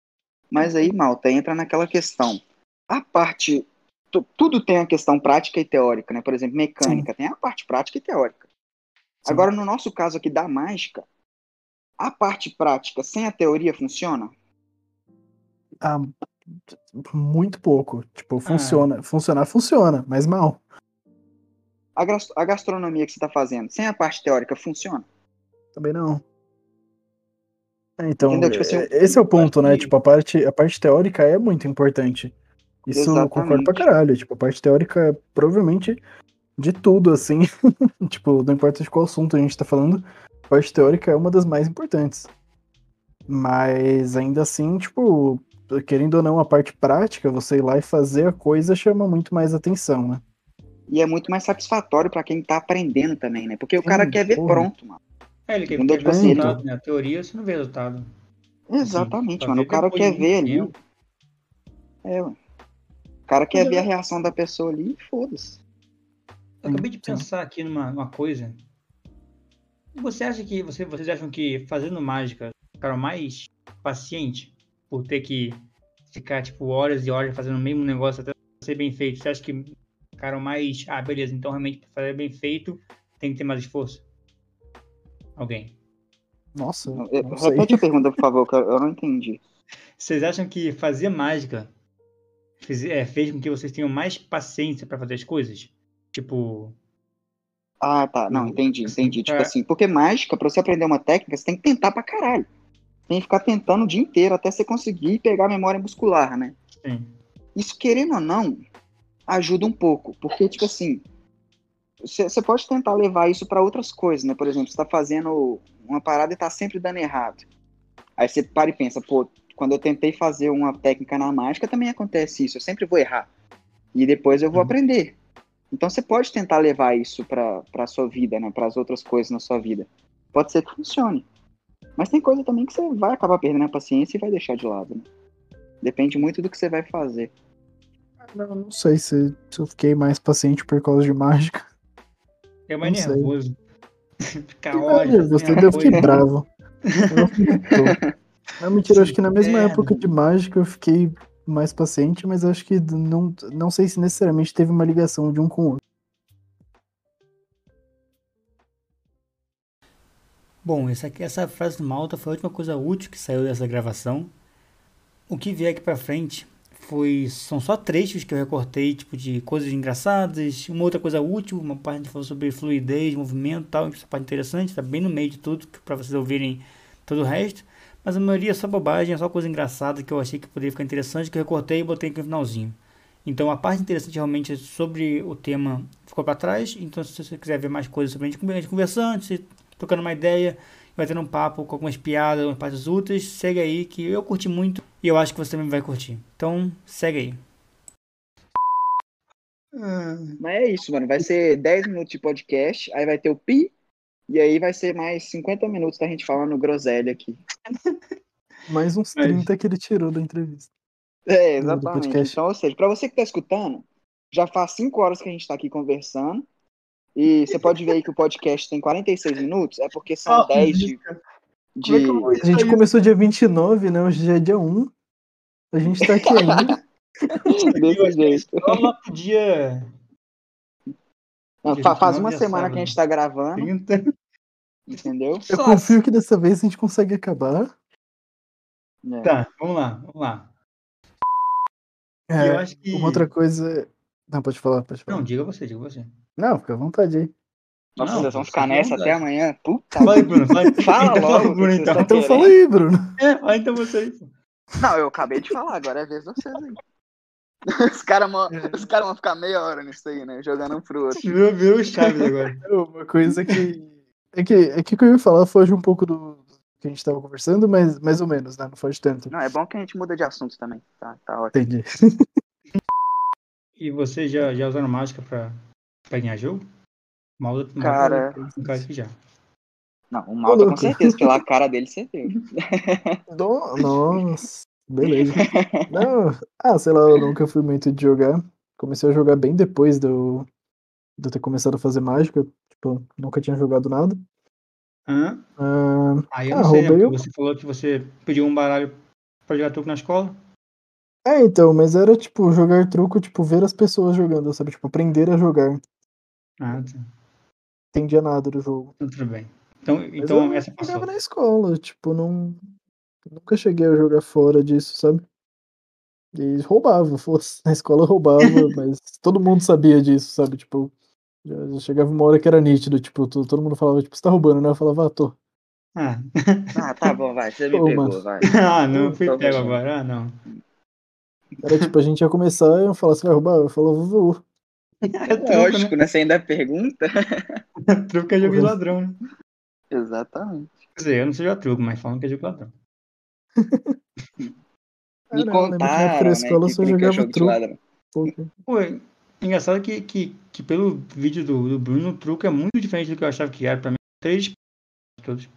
Mas aí, Malta, entra naquela questão. A parte. tu- tudo tem a questão prática e teórica, né? Por exemplo, mecânica tem a parte prática e teórica. Sim. Agora, no nosso caso aqui da mágica, a parte prática sem a teoria funciona? Ah, muito pouco. Tipo, funciona. Funcionar, funciona, mas mal. A gastronomia que você está fazendo, sem a parte teórica, funciona? Também não. Então? Tipo assim, é- esse é o ponto, né? que- Tipo, a parte, a parte teórica é muito importante. Isso eu concordo pra Exatamente. caralho. Tipo, a parte teórica é provavelmente de tudo, assim. tipo, não importa de qual assunto a gente tá falando. parte teórica é uma das mais importantes. Mas ainda assim, tipo, querendo ou não, a parte prática, você ir lá e fazer a coisa chama muito mais atenção, né? E é muito mais satisfatório pra quem tá aprendendo também, né? Porque o cara Sim, quer ver porra. pronto, mano. É, ele quer Entendeu? ver resultado, né? A teoria você não vê resultado. Exatamente, Assim, mano. O cara quer ver ali. tempo. É, ué. O cara quer ver a reação da pessoa ali e foda-se. Eu acabei de pensar aqui numa, numa coisa. Você acha que. Você, vocês acham que fazendo mágica ficaram mais paciente por ter que ficar, tipo, horas e horas fazendo o mesmo negócio até ser bem feito? Você acha que ficaram mais. Ah, beleza, então realmente pra fazer bem feito tem que ter mais esforço? Alguém. Nossa, Eu- não. Repete a pergunta, por favor, que eu não entendi. Vocês acham que fazer mágica fez, é, fez com que vocês tenham mais paciência pra fazer as coisas? Tipo. Ah, tá. Não, Uhum. entendi, entendi. Tipo É. assim, porque mágica, pra você aprender uma técnica, você tem que tentar pra caralho. Tem que ficar tentando o dia inteiro até você conseguir pegar a memória muscular, né? Sim. Isso, querendo ou não, ajuda um pouco. Porque, tipo assim, você você pode tentar levar isso pra outras coisas, né? Por exemplo, você tá fazendo uma parada e tá sempre dando errado. Aí você para e pensa, pô, quando eu tentei fazer uma técnica na mágica, também acontece isso. Eu sempre vou errar. E depois eu vou Uhum. aprender. Então você pode tentar levar isso pra, pra sua vida, né? Para as outras coisas na sua vida. Pode ser que funcione. Mas tem coisa também que você vai acabar perdendo a paciência e vai deixar de lado, né? Depende muito do que você vai fazer. Não, não sei se, se eu fiquei mais paciente por causa de mágica. É mais Não sei. nervoso. Ficar entendeu? Eu fiquei coisa. bravo. Não, mentira, eu acho que na mesma Inferno. época de mágica eu fiquei mais paciente, mas acho que não, não sei se necessariamente teve uma ligação de um com o outro. Bom, essa, aqui- essa frase do Malta foi a última coisa útil que saiu dessa gravação. O que vier aqui pra frente foi são só trechos que eu recortei, tipo de coisas engraçadas, uma outra coisa útil, uma parte gente falou sobre fluidez, movimento, e tal, essa parte interessante, tá bem no meio de tudo para vocês ouvirem todo o resto. Mas a maioria é só bobagem, é só coisa engraçada que eu achei que poderia ficar interessante, que eu recortei e botei aqui no finalzinho. Então a parte interessante realmente sobre o tema ficou para trás. Então se você quiser ver mais coisas sobre a gente conversando, se trocando uma ideia, vai tendo um papo com algumas piadas, algumas partes úteis, segue aí que eu curti muito e eu acho que você também vai curtir. Então segue aí. Mas é isso, mano. Vai ser 10 minutos de podcast, aí vai ter o pi, e aí vai ser mais 50 minutos da gente falando groselha aqui. Mais uns Mas- 30 que ele tirou da entrevista. É, exatamente. Então, ou seja, pra você que tá escutando, já faz 5 horas que a gente tá aqui conversando. E você pode ver aí que o podcast tem 46 minutos, é porque são Ah, 10 de. de... A gente começou dia 29, né? Hoje já é dia 1. A gente tá aqui ainda. Desse jeito. Só lá pro dia Não, Dia fa- faz 29 uma é semana sábado. que a gente tá gravando, 30. entendeu? Eu Só confio que dessa vez a gente consegue acabar. É. Tá, vamos lá, vamos lá. É, eu acho que. Uma outra coisa. Não, pode falar, pode falar. Não, diga você, diga você. Não, fica à vontade aí. Nossa, Não, vocês vão ficar nessa até amanhã. Puta. Fala aí, Bruno. Fala, Fala então, logo, Bruno, então. vocês Então fala aí, Bruno. É, fala então você aí. pô. Não, eu acabei de falar, agora é a vez de vocês aí. Os caras vão, os caras vão ficar meia hora nisso aí, né? Jogando um pro outro. Virou, virou o Chaves agora. Uma coisa que. É que, é que o que eu ia falar foge um pouco do do que a gente tava conversando, mas mais ou menos, né? Não foge tanto. Não, é bom que a gente muda de assunto também. Tá, tá ótimo. Entendi. E você já, já usaram mágica pra, pra ganhar jogo? Mal Cara. Cara aqui já. Não, o Malta com certeza, pela cara dele você viu. No- Nossa, beleza. Não, ah, sei lá, eu nunca fui muito de jogar. Comecei a jogar bem depois do, de eu ter começado a fazer mágica. Tipo, nunca tinha jogado nada. Hã? Ah, Aí eu Ah, não sei, né? você falou que você pediu um baralho pra jogar truco na escola. é, então, mas era tipo jogar truco, tipo, ver as pessoas jogando, sabe? Tipo, aprender a jogar. Ah, tá. Entendia nada do jogo. Então, tudo bem. Então, Mas então eu essa passou. jogava na escola, tipo, não. Nunca cheguei a jogar fora disso, sabe? E roubava, fosse. Na escola roubava, mas todo mundo sabia disso, sabe? Tipo, já, já chegava uma hora que era nítido, tipo, to- todo mundo falava, tipo, você tá roubando, né? Eu falava, ah, tô. Ah. Ah, tá bom, vai. Você me Ô, pegou, mano. vai. ah, não, fui pego agora. Ah, não. Era tipo, a gente ia começar e eu falava, você vai roubar? Eu falava, vou. É truco, Lógico, né? Você ainda pergunta? né? truco é jogo de Uhum. ladrão, né? Exatamente. Quer dizer, eu não sei jogar truco, mas falam que é jogo ladrão. Me Ah, que na época contaram, né, escola eu que brinca jogava jogo de truco. ladrão. é engraçado que, que, que pelo vídeo do, do Bruno, o truco é muito diferente do que eu achava que era. Pra mim, três todos.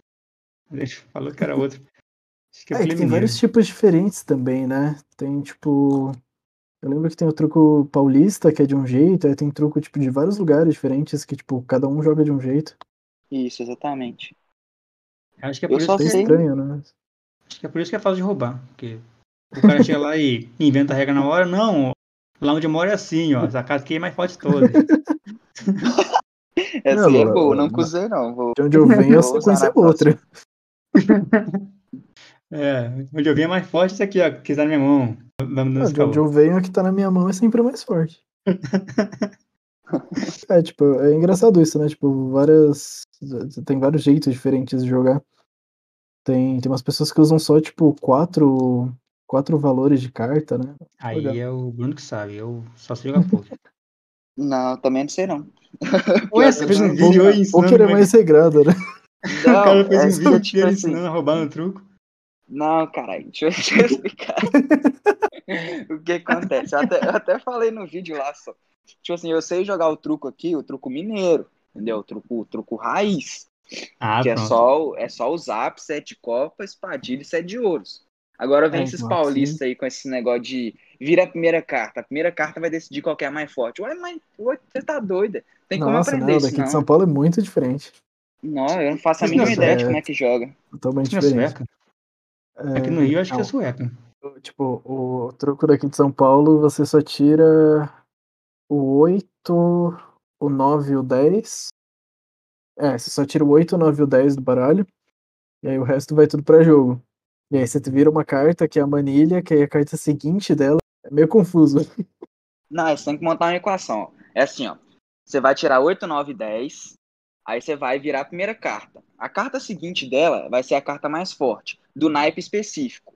Ele falou que era outro. Acho que é, É, que tem vários tipos diferentes também, né? Tem tipo. Eu lembro que tem o truco paulista, que é de um jeito, aí tem truco tipo de vários lugares diferentes, que tipo, cada um joga de um jeito. Isso, exatamente. Acho que é Eu por isso só que É sei- estranho, né? Acho que é por isso que é fácil de roubar. Porque o cara chega lá e inventa a regra na hora. Não, lá onde eu moro é assim, ó. Essa casa aqui é mais forte de todas. Essa Não, aí é não, boa, não não. cusei não. Vou... De onde eu venho, a sequência é outra. É, onde eu vim é mais forte isso aqui, ó. Que tá na minha mão. Vamos dando Ah, de onde eu venho, a que tá na minha mão é sempre mais forte. É, tipo, é engraçado isso, né? Tipo, várias. Tem vários jeitos diferentes de jogar. Tem, tem umas pessoas que usam só, tipo, quatro, quatro valores de carta, né? Aí Legal. é o Bruno que sabe. Eu só sei jogar poker. Não, também não sei não. Ué, você fez um vídeo hoje ensinando. Poker é é mais regrado, né? que- O cara fez é um vídeo é tipo assim. ensinando a roubar no truco. Não, caralho, deixa eu, deixa eu explicar. o que acontece? Eu até, eu até falei no vídeo lá só. Tipo assim, eu sei jogar o truco aqui, o truco mineiro, entendeu? O truco, o truco raiz, Ah, que é só, o- é só usar sete copas, espadilha e sete de ouros. Agora vem É, esses paulistas aí com esse negócio de vira a primeira carta. A primeira carta vai decidir qual que é a mais forte. Ué, mas ué, você tá doida? Tem como Nossa, aprender não, isso, daqui de não. São Paulo é muito diferente. Não, eu não faço a mínima é ideia de como é que joga. Totalmente é diferente. Aqui no Rio, acho que é não. sueca. Tipo, o truco daqui de São Paulo, você só tira o 8, o 9 e o 10. É, você só tira o 8, o 9 e o 10 do baralho. E aí o resto vai tudo pra jogo. E aí você vira uma carta, que é a manilha, que aí a carta seguinte dela é meio confuso. Não, você tem que montar uma equação. É assim, ó. Você vai tirar 8, 9, 10. Aí você vai virar a primeira carta. A carta seguinte dela vai ser a carta mais forte, do naipe específico.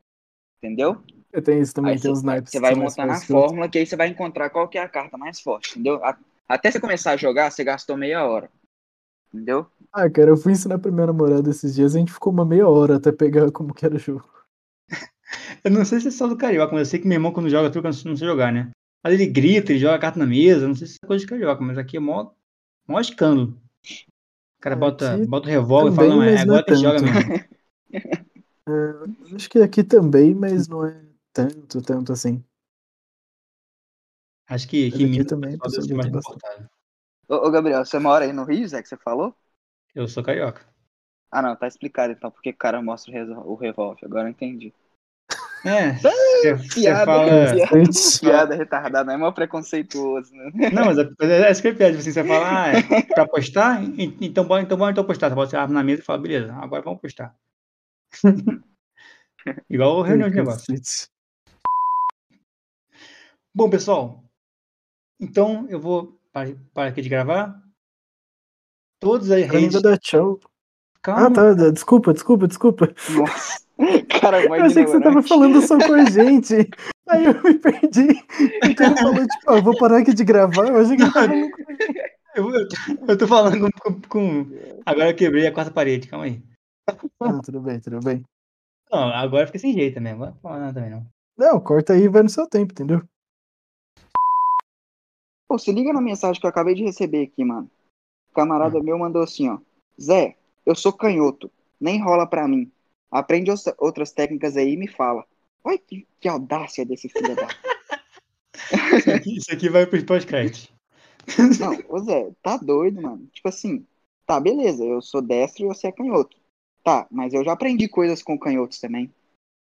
Entendeu? Tem isso também, Aí tem os vai, naipes. você que vai montar na fórmula, que aí você vai encontrar qual que é a carta mais forte, entendeu? A- Até você começar a jogar, você gastou meia hora. Entendeu? Ah, cara, eu fui ensinar pra minha namorada esses dias, a gente ficou uma meia hora até pegar como que era o jogo. Eu não sei se é só do carioca, mas eu sei que meu irmão, quando joga truco, eu não sei jogar, né? Mas ele grita, ele joga a carta na mesa, não sei se é coisa de carioca, mas aqui é mó, mó escândalo. O cara Ah, bota, bota o revólver e fala, não, é não é agora que joga mesmo. É, eu acho que aqui também, mas não é tanto, tanto assim. Acho que, aqui Minas também o o pessoal deve mais bastante. Ô, ô, Gabriel, você mora aí no Rio, Zé, que você falou? Eu sou carioca. Ah, não, tá explicado então porque o cara mostra o revólver. Agora eu entendi. É, você você piada, fala... Bastante. Piada retardada, é mó preconceituoso, né? Não, mas é, é isso que eu pede, assim, você fala, ah, é pra apostar? En- Então bora, então bora então apostar. Você bota a arma na mesa e fala, beleza, agora vamos apostar. Igual reunião de negócio. Cacete. Bom, pessoal, então eu vou parar, aqui de gravar. Todas as Pra redes. ainda dar tchau. Calma, Ah, tá. da- Desculpa, desculpa, desculpa. Nossa, cara, Eu achei que você tava falando só com a gente. Aí eu me perdi. Então ele falou, tipo, ah, vou parar aqui de gravar. Eu achei que ele tava eu, eu, tô- eu tô falando com, com- com- Agora eu quebrei a quarta parede, calma aí. Ah, tudo bem, tudo bem. Não, agora fica sem jeito também. Agora não fala nada também, não. Não, corta aí e vai no seu tempo, entendeu? Pô, se liga na mensagem que eu acabei de receber aqui, mano. O camarada meu mandou assim, ó. Zé, eu sou canhoto. Nem rola pra mim. Aprende outra- outras técnicas aí e me fala. Olha que, que audácia desse filho da... Isso aqui, isso aqui vai pro podcast. Não, ô Zé, tá doido, mano. Tipo assim, tá, beleza, eu sou destro e você é canhoto. Tá, mas eu já aprendi coisas com canhotos também.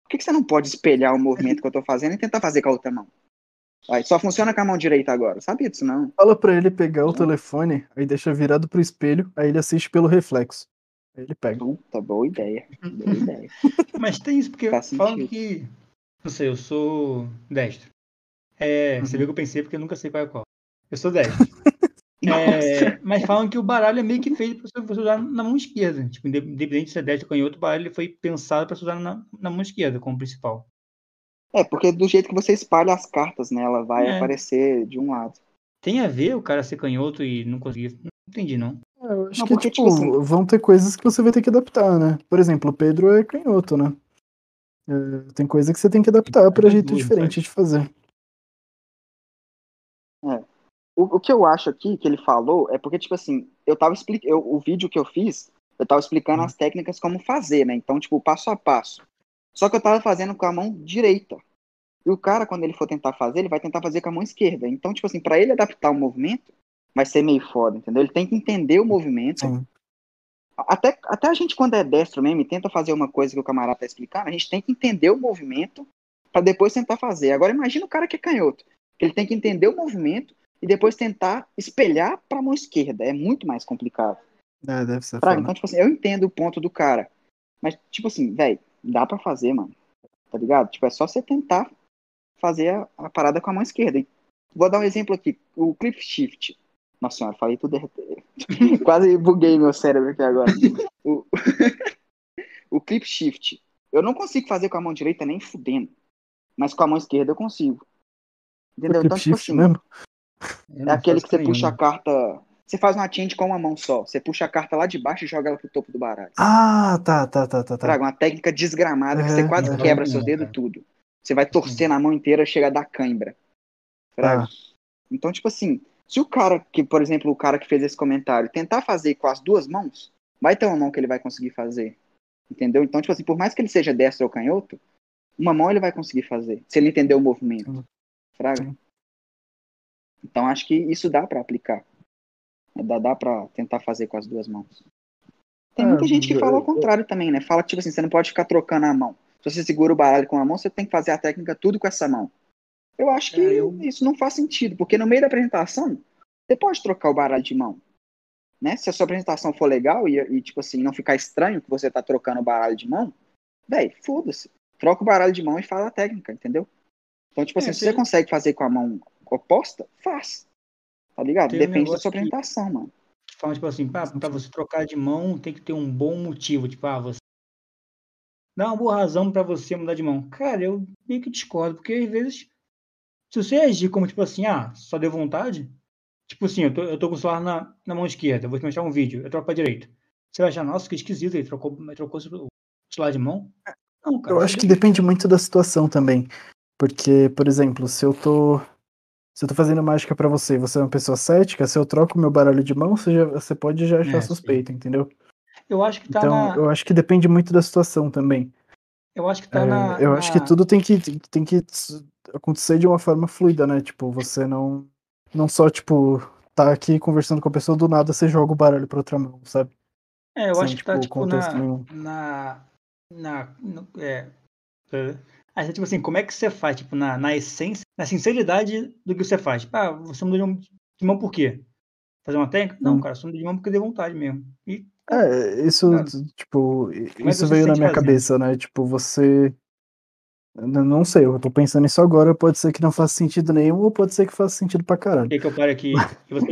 Por que, que você não pode espelhar o movimento que eu tô fazendo e tentar fazer com a outra mão? Aí, só funciona com a mão direita agora. Sabia disso, não? Fala pra ele pegar o telefone, aí deixa virado pro espelho, aí ele assiste pelo reflexo. Aí ele pega. Puta, boa ideia. Boa ideia. Mas tem isso, porque Faz falam sentido. que. Não sei, eu sou destro. É, você Uhum. viu que eu pensei porque eu nunca sei qual é qual. Eu sou destro. É, mas falam que o baralho é meio que feito para você usar na mão esquerda. Tipo, inde- independente se é destro ou canhoto, o baralho ele foi pensado para você usar na, na mão esquerda como principal. É, porque do jeito que você espalha as cartas, né? Ela vai É. aparecer de um lado. Tem a ver o cara ser canhoto e não conseguir. Não entendi, não. Eu acho Não, que, porque, tipo, tipo assim- vão ter coisas que você vai ter que adaptar, né? Por exemplo, o Pedro é canhoto, né? É, tem coisa que você tem que adaptar pra fazer jeito diferente de fazer. O, o que eu acho aqui que ele falou é porque, tipo assim, eu tava explicando. O vídeo que eu fiz, eu tava explicando as técnicas como fazer, né? Então, tipo, passo a passo. Só que eu tava fazendo com a mão direita. E o cara, quando ele for tentar fazer, ele vai tentar fazer com a mão esquerda. Então, tipo assim, pra ele adaptar o movimento, vai ser meio foda, entendeu? Ele tem que entender o movimento. Sim. Até, até a gente, quando é destro mesmo, e tenta fazer uma coisa que o camarada tá explicando, a gente tem que entender o movimento pra depois tentar fazer. Agora, imagina o cara que é canhoto. Ele tem que entender o movimento e depois tentar espelhar pra mão esquerda. É muito mais complicado. É, deve ser foda. então, tipo assim, eu entendo o ponto do cara. Mas, tipo assim, velho, dá pra fazer, mano. Tá ligado? Tipo, é só você tentar fazer a, a parada com a mão esquerda. E vou dar um exemplo aqui. O clip shift. Nossa senhora, falei tudo. Quase buguei meu cérebro aqui agora. O, o clip shift. Eu não consigo fazer com a mão direita nem fudendo. Mas com a mão esquerda eu consigo. Entendeu? O Então, tipo assim, mesmo? É aquele que você puxa a carta. Você faz uma change com uma mão só. Você puxa a carta lá de baixo e joga ela pro topo do baralho. Ah, tá, tá, tá, tá, tá. Traga uma técnica desgramada que você Uhum, quase uhum. quebra seus Não, dedos tudo. Você vai torcer na mão inteira, chega a dar cãibra. Tá. Então, tipo assim, se o cara que, por exemplo, o cara que fez esse comentário, tentar fazer com as duas mãos, vai ter uma mão que ele vai conseguir fazer. Entendeu? Então, tipo assim, por mais que ele seja destro ou canhoto, uma mão ele vai conseguir fazer, se ele entender o movimento. Fraga. Então, acho que isso dá pra aplicar. Dá, dá pra tentar fazer com as duas mãos. Tem É, muita gente que fala ao contrário também, né? Fala que, tipo assim, você não pode ficar trocando a mão. Se você segura o baralho com a mão, você tem que fazer a técnica tudo com essa mão. Eu acho que É, eu- isso não faz sentido, porque no meio da apresentação, você pode trocar o baralho de mão. Né? Se a sua apresentação for legal e, e, tipo assim, não ficar estranho que você tá trocando o baralho de mão, véi, foda-se. Troca o baralho de mão e faz a técnica, entendeu? Então, tipo assim, É, se tem- você consegue fazer com a mão oposta, faz. Tá ligado? Tem um Depende da negócio sua que- apresentação, mano. Falam, tipo assim, pra, pra você trocar de mão tem que ter um bom motivo. Tipo, ah, você. Dá uma boa razão pra você mudar de mão. Cara, eu meio que discordo, porque às vezes, se você agir como, tipo assim, ah, só deu vontade. Tipo assim, eu tô, eu tô com o celular na, na mão esquerda, eu vou te mostrar um vídeo, eu troco pra direita. Você vai achar, nossa, que esquisito, ele trocou, trocou o celular de mão. Não, cara. Eu acho que depende muito da situação também. Porque, por exemplo, se eu tô. Se eu tô fazendo mágica pra você e você é uma pessoa cética, se eu troco meu baralho de mão, você, já- você pode já achar É, sim. suspeito, entendeu? Eu acho que tá Então, na. eu acho que depende muito da situação também. Eu acho que tá É, na. eu acho que tudo tem que, tem, tem que acontecer de uma forma fluida, né? Tipo, você não. Não só, tipo, tá aqui conversando com a pessoa, do nada você joga o baralho pra outra mão, sabe? É, eu sem, acho que tá, tipo, tipo, na, nenhum. na, na, no- é, Aí, tipo assim, como é que você faz, tipo, na, na essência, na sinceridade do que você faz? Tipo, ah, você mudou de mão, de mão por quê? Fazer uma técnica? Não, Hum. cara, só mudou de mão porque deu vontade mesmo. E, É, isso, Claro. tipo, i- Como é isso você veio se na minha fazendo? cabeça, né? Tipo, você. Não sei, eu tô pensando nisso agora, pode ser que não faça sentido nenhum, ou pode ser que faça sentido pra caralho. quer que eu pare aqui e você,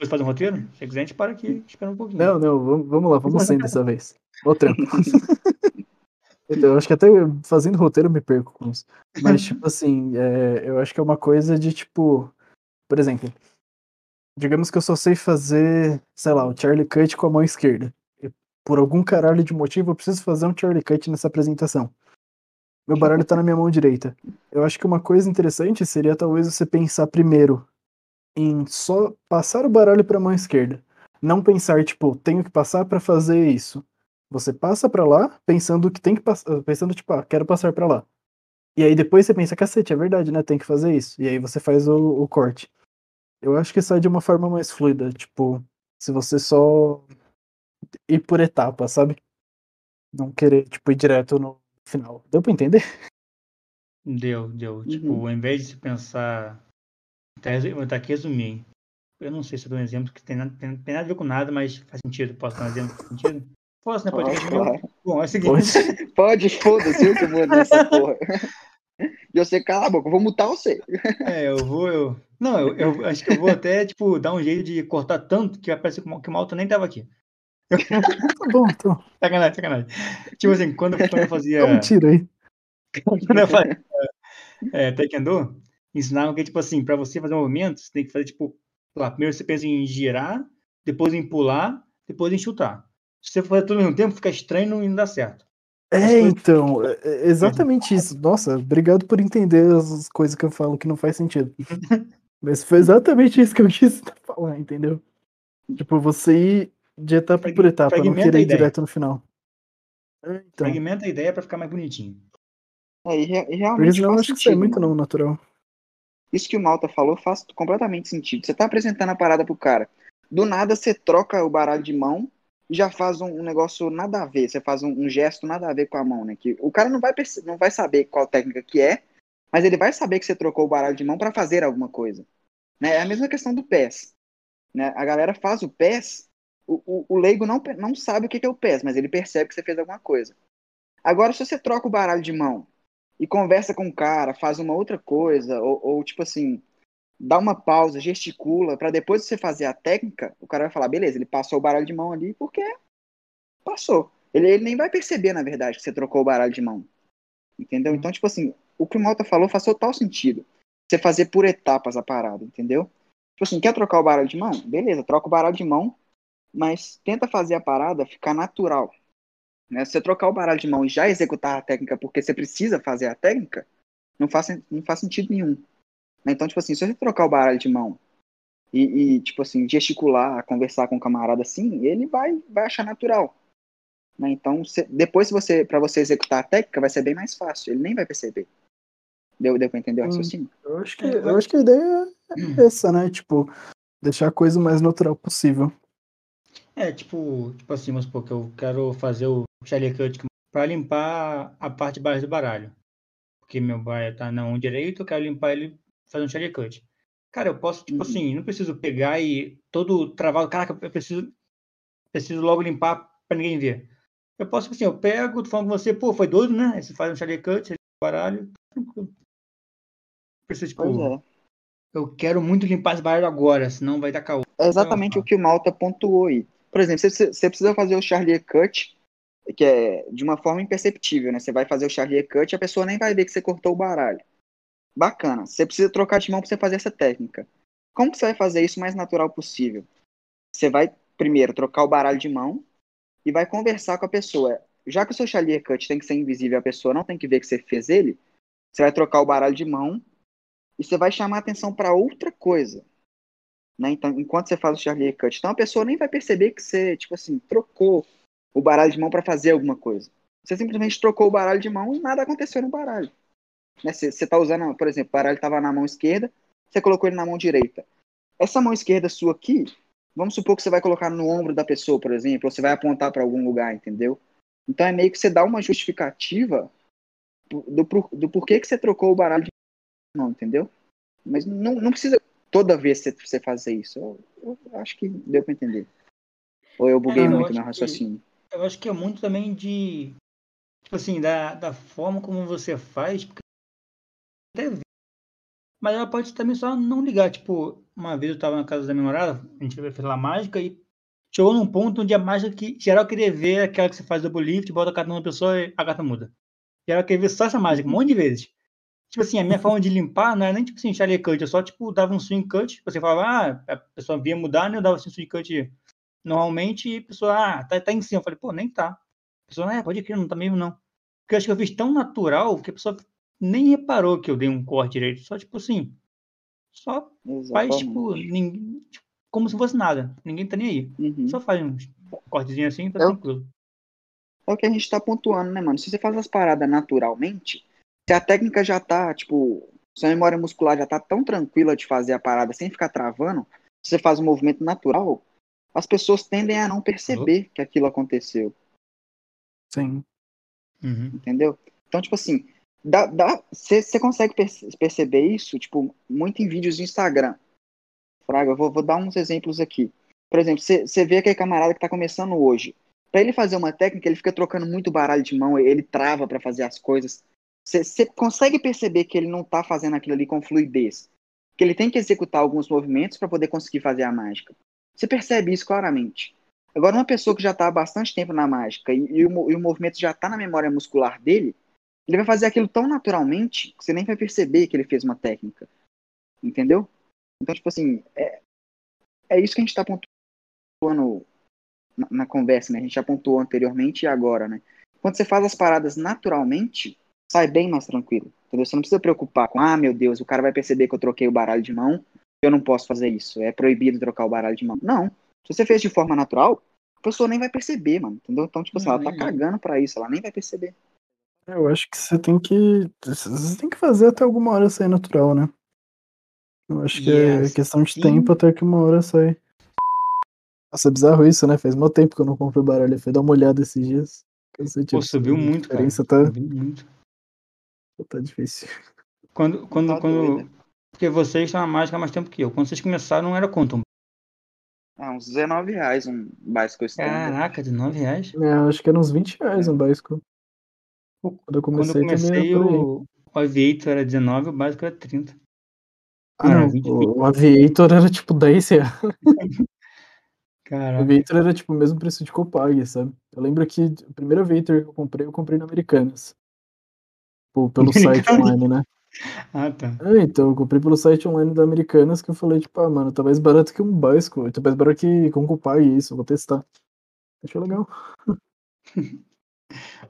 você faz um roteiro? Se quiser, a gente para aqui, espera um pouquinho. Não, não, vamos, vamos lá, vamos sem dessa vez. Trampo. Então, eu acho que até fazendo roteiro eu me perco com isso. Mas, tipo assim, é, eu acho que é uma coisa de, tipo, por exemplo, digamos que eu só sei fazer, sei lá, o Charlie Cut com a mão esquerda. E por algum caralho de motivo eu preciso fazer um Charlie Cut nessa apresentação. Meu baralho tá na minha mão direita. Eu acho que uma coisa interessante seria talvez você pensar primeiro em só passar o baralho pra mão esquerda. Não pensar, tipo, tenho que passar pra fazer isso. Você passa pra lá pensando que tem que passar, pensando tipo, ah, quero passar pra lá. E aí depois você pensa, cacete, é verdade, né? Tem que fazer isso. E aí você faz o, o corte. Eu acho que sai de uma forma mais fluida, tipo, se você só ir por etapas, sabe? Não querer, tipo, ir direto no final. Deu pra entender? Deu, deu. Uhum. Tipo, ao invés de se pensar. Tá, resu- vou tá aqui resumir. Eu não sei se eu dou um exemplo que tem nada, tem, tem nada a ver com nada, mas faz sentido. Posso dar um exemplo que faz sentido? Posso, né? Pode Pode, resumir. claro. Bom, é o seguinte. Pode, foda-se, eu que vou nessa porra. E você, cala a boca, eu vou mutar você. É, eu vou, eu. Não, eu, eu acho que eu vou até, tipo, dar um jeito de cortar tanto que vai parecer que o Malta nem tava aqui. Tá bom, então. Sacanagem, sacanagem. Tipo assim, quando, quando eu fazia. Um tiro aí. quando eu fazia é, Taekwondo, ensinavam que, tipo assim, pra você fazer um movimento, você tem que fazer, tipo, lá, primeiro você pensa em girar, depois em pular, depois em chutar. Se você fazer tudo ao mesmo tempo, fica estranho e não dá certo. É, então, é, é exatamente isso. Nossa, obrigado por entender as coisas que eu falo que não faz sentido. Mas foi exatamente isso que eu quis falar, entendeu? Tipo, você ir de etapa Frag por etapa, não querer ir direto no final. É, então. Fragmenta a ideia para ficar mais bonitinho. É, e, e realmente. eu acho que isso é muito não natural. Isso que o Malta falou faz completamente sentido. Você tá apresentando a parada pro cara. Do nada você troca o baralho de mão e já faz um, um negócio nada a ver. Você faz um, um, gesto nada a ver com a mão, né? Que o cara não vai, não vai saber qual técnica que é, mas ele vai saber que você trocou o baralho de mão para fazer alguma coisa. Né? É a mesma questão do PES. Né? A galera faz o PES, o, o, o leigo não, não sabe o que é o PES, mas ele percebe que você fez alguma coisa. Agora, se você troca o baralho de mão e conversa com o cara, faz uma outra coisa, ou, ou tipo assim, dá uma pausa, gesticula, para depois você fazer a técnica, o cara vai falar, beleza, ele passou o baralho de mão ali porque passou. Ele, ele nem vai perceber, na verdade, que você trocou o baralho de mão. Entendeu? Então, tipo assim, o que o Malta falou faz total sentido. Você fazer por etapas a parada, entendeu? Tipo assim, quer trocar o baralho de mão? Beleza, troca o baralho de mão, mas tenta fazer a parada ficar natural. Né? Se você trocar o baralho de mão e já executar a técnica porque você precisa fazer a técnica, não faz, não faz sentido nenhum. Né? Então, tipo assim, se você trocar o baralho de mão e, e, tipo assim, gesticular, conversar com o camarada assim, ele vai, vai achar natural. Né? Então, se, depois, se você, para você executar a técnica, vai ser bem mais fácil. Ele nem vai perceber. Deu, deu pra entender o hum, raciocínio? Eu acho que, eu acho que a ideia é essa, né? Tipo, deixar a coisa o mais natural possível. É, tipo, tipo assim, vamos supor que eu quero fazer o Charlie Cut para limpar a parte de baixo do baralho. Porque meu baralho tá na mão direita, eu quero limpar ele fazendo um Charlie Cut. Cara, eu posso, tipo uhum. assim, não preciso pegar e todo travado. Caraca, eu preciso, preciso logo limpar para ninguém ver. Eu posso, tipo assim, eu pego, tô falando com você, pô, foi doido, né? Você faz um Charlie Cut, você baralho, tranquilo. Preciso, tipo, é. eu quero muito limpar esse baralho agora, senão vai dar caô. É exatamente então, o que o Malta pontuou aí. Por exemplo, você, você precisa fazer o Charlie Cut que é de uma forma imperceptível, né? Você vai fazer o Charlie Cut e a pessoa nem vai ver que você cortou o baralho. Bacana. Você precisa trocar de mão para você fazer essa técnica. Como você vai fazer isso o mais natural possível? Você vai primeiro trocar o baralho de mão e vai conversar com a pessoa. Já que o seu Charlie Cut tem que ser invisível, a pessoa não tem que ver que você fez ele, você vai trocar o baralho de mão e você vai chamar atenção para outra coisa. Né? Então, enquanto você faz o Charlie Cut, então a pessoa nem vai perceber que você, tipo assim, trocou o baralho de mão para fazer alguma coisa. Você simplesmente trocou o baralho de mão e nada aconteceu no baralho. Né? Você está usando, por exemplo, o baralho estava na mão esquerda, você colocou ele na mão direita. Essa mão esquerda sua aqui, vamos supor que você vai colocar no ombro da pessoa, por exemplo, ou você vai apontar para algum lugar, entendeu? Então é meio que você dá uma justificativa do, do, do porquê que você trocou o baralho de mão, entendeu? Mas não, não precisa toda vez você, você fazer isso. Eu, eu acho que deu para entender. Ou eu buguei é, muito meu raciocínio. Que eu acho que é muito também de. Tipo assim, da, da forma como você faz. Porque mas ela pode também só não ligar. Tipo, uma vez eu tava na casa da minha namorada, a gente fez lá mágica e chegou num ponto onde a mágica que geral queria ver aquela que você faz double lift, bota a carta numa pessoa e a carta muda. Geral queria ver só essa mágica, um monte de vezes. Tipo assim, a minha forma de limpar não é nem tipo assim, Charlie Cut, eu só tipo dava um swing cut, você falava, ah, a pessoa via mudar, né? Eu dava assim, swing cut Normalmente a pessoa, ah, tá, tá em cima. Eu falei, pô, nem tá. A pessoa, é, pode crer, não tá mesmo não. Porque eu acho que eu fiz tão natural que a pessoa nem reparou que eu dei um corte direito. Só, tipo assim, só Exatamente. faz, tipo, ninguém, tipo, como se fosse nada. Ninguém tá nem aí. Uhum. Só faz um cortezinho assim, tá é tranquilo. É o que a gente tá pontuando, né, mano? Se você faz as paradas naturalmente, se a técnica já tá, tipo, sua memória muscular já tá tão tranquila de fazer a parada sem ficar travando, se você faz um movimento natural, as pessoas tendem a não perceber que aquilo aconteceu. Sim. Uhum. Entendeu? Então, tipo assim, você consegue perceber isso, tipo, muito em vídeos do Instagram. Fraga, vou, vou dar uns exemplos aqui. Por exemplo, você vê aquele camarada que está começando hoje. Para ele fazer uma técnica, ele fica trocando muito baralho de mão, ele trava para fazer as coisas. Você consegue perceber que ele não está fazendo aquilo ali com fluidez. Que ele tem que executar alguns movimentos para poder conseguir fazer a mágica. Você percebe isso claramente. Agora, uma pessoa que já está há bastante tempo na mágica e, e, o, e o movimento já está na memória muscular dele, ele vai fazer aquilo tão naturalmente que você nem vai perceber que ele fez uma técnica. Entendeu? Então, tipo assim, é, é isso que a gente está pontuando. na, na conversa, né? A gente já pontuou anteriormente e agora, né? Quando você faz as paradas naturalmente, sai bem mais tranquilo. Entendeu? Você não precisa preocupar com, ah, meu Deus, o cara vai perceber que eu troquei o baralho de mão, eu não posso fazer isso. É proibido trocar o baralho de mão. Não. Se você fez de forma natural, a pessoa nem vai perceber, mano. Entendeu? Então, tipo assim, ela tá Uhum. cagando pra isso, ela nem vai perceber. Eu acho que você tem que. Você tem que fazer até alguma hora sair natural, né? Eu acho que é assim- questão de tempo até que uma hora sai. Nossa, é bizarro isso, né? Faz muito tempo que eu não compro baralho. Fui dar uma olhada esses dias. Cansativo. Pô, subiu muito, cara. diferença tá, Subiu muito. tá difícil. Quando, quando, Tá quando... doido. Porque vocês estão na mágica há mais tempo que eu. Quando vocês começaram, não era quanto? Ah, uns 19 reais um básico standard. Caraca, de 9 reais? É, eu acho que era uns 20 reais um básico. Quando eu Quando comecei, eu comecei, o, o Aviator era 19 o básico era 30. Ah, Não, não. 20, O, o Aviator era tipo 10 reais. O Caraca. Aviator era tipo o mesmo preço de Copag, sabe? Eu lembro que o primeiro Aviator que eu comprei, eu comprei no Americanas. Pô, pelo site online, né? Ah, tá. É, então, eu comprei pelo site online da Americanas que eu falei, tipo, ah, mano, tá mais barato que um básico. Tá mais barato que com Copag isso, eu vou testar. Achei legal.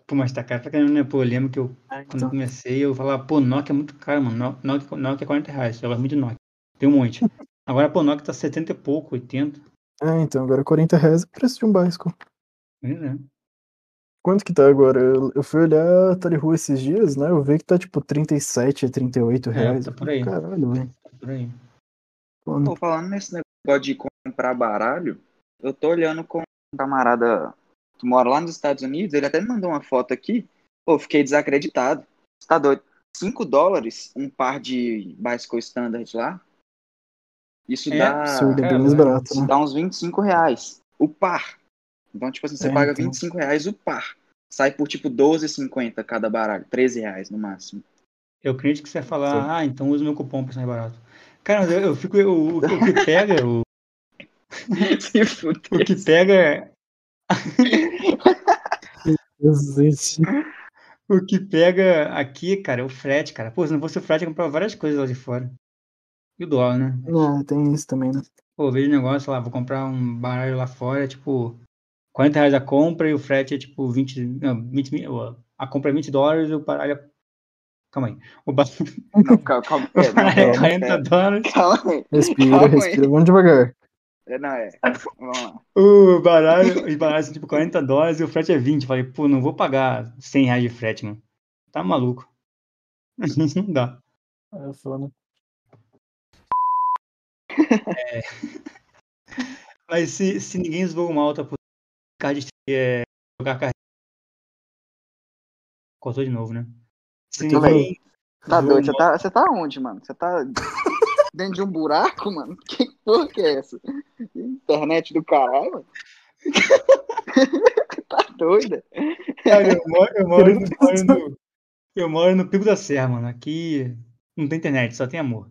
Pô, mas tá caro pra caramba, né? Pô, eu lembro que eu, É, quando eu comecei, eu falava, pô, Nokia é muito caro, mano. No- Nokia, Nokia é 40 reais. Eu gosto muito de Nokia. Tem um monte. Agora, pô, Nokia tá 70 e pouco, 80. É, então, agora 40 reais é o preço de um básico. Pois é. Quanto que tá agora? Eu, eu fui olhar a Tarihu esses dias, né? Eu vi que tá tipo 37, 38 reais. tá Eu por aí. Caralho, velho. Tá por aí. Pô, falando nesse negócio de comprar baralho, eu tô olhando com um camarada que mora lá nos Estados Unidos, ele até me mandou uma foto aqui. Pô, eu fiquei desacreditado. Você tá doido? 5 dólares um par de bicycle standard lá? Isso É dá, absurdo, é bem mais é- barato, isso né? dá uns 25 reais. O par. Então, tipo assim, você É, paga então. 25 reais o par. Sai por tipo 12,50 cada baralho. 13 reais no máximo. Eu acredito que você Sim. falar, ah, então usa meu cupom pra sair barato. Cara, mas eu, eu fico. O, o, o que pega, o, o que pega. Jesus. O que pega aqui, cara, é o frete, cara. Pô, se não fosse o frete, eu comprava várias coisas lá de fora. E o dólar, né? É, tem isso também, né? Pô, vejo um negócio lá, vou comprar um baralho lá fora, é tipo 40 reais a compra e o frete é tipo 20. Não, 20 mil. ó, A compra é 20 dólares e o baralho é. Calma aí. O baralho Não, calma, calma. É, não, é calma, 40 pera. dólares. Calma aí. Respira, Calma aí. respira. Vamos devagar. É, Não, é. Vamos lá. O baralho, os baralhos são tipo 40 dólares e o frete é 20. Falei, pô, não vou pagar 100 reais de frete, mano. Tá maluco. Não dá. É foda. Mas se, se ninguém zoou o Malta por card é, jogar carreira. Cortou de novo, né? Se ninguém Tá doido? Você tá, você tá onde, mano? Você tá dentro de um buraco, mano? Que porra que é essa? Internet do caralho, mano? tá doida? Cara, eu moro, eu moro, no, moro no- eu moro no Pico da Serra, mano. Aqui não tem internet, só tem amor.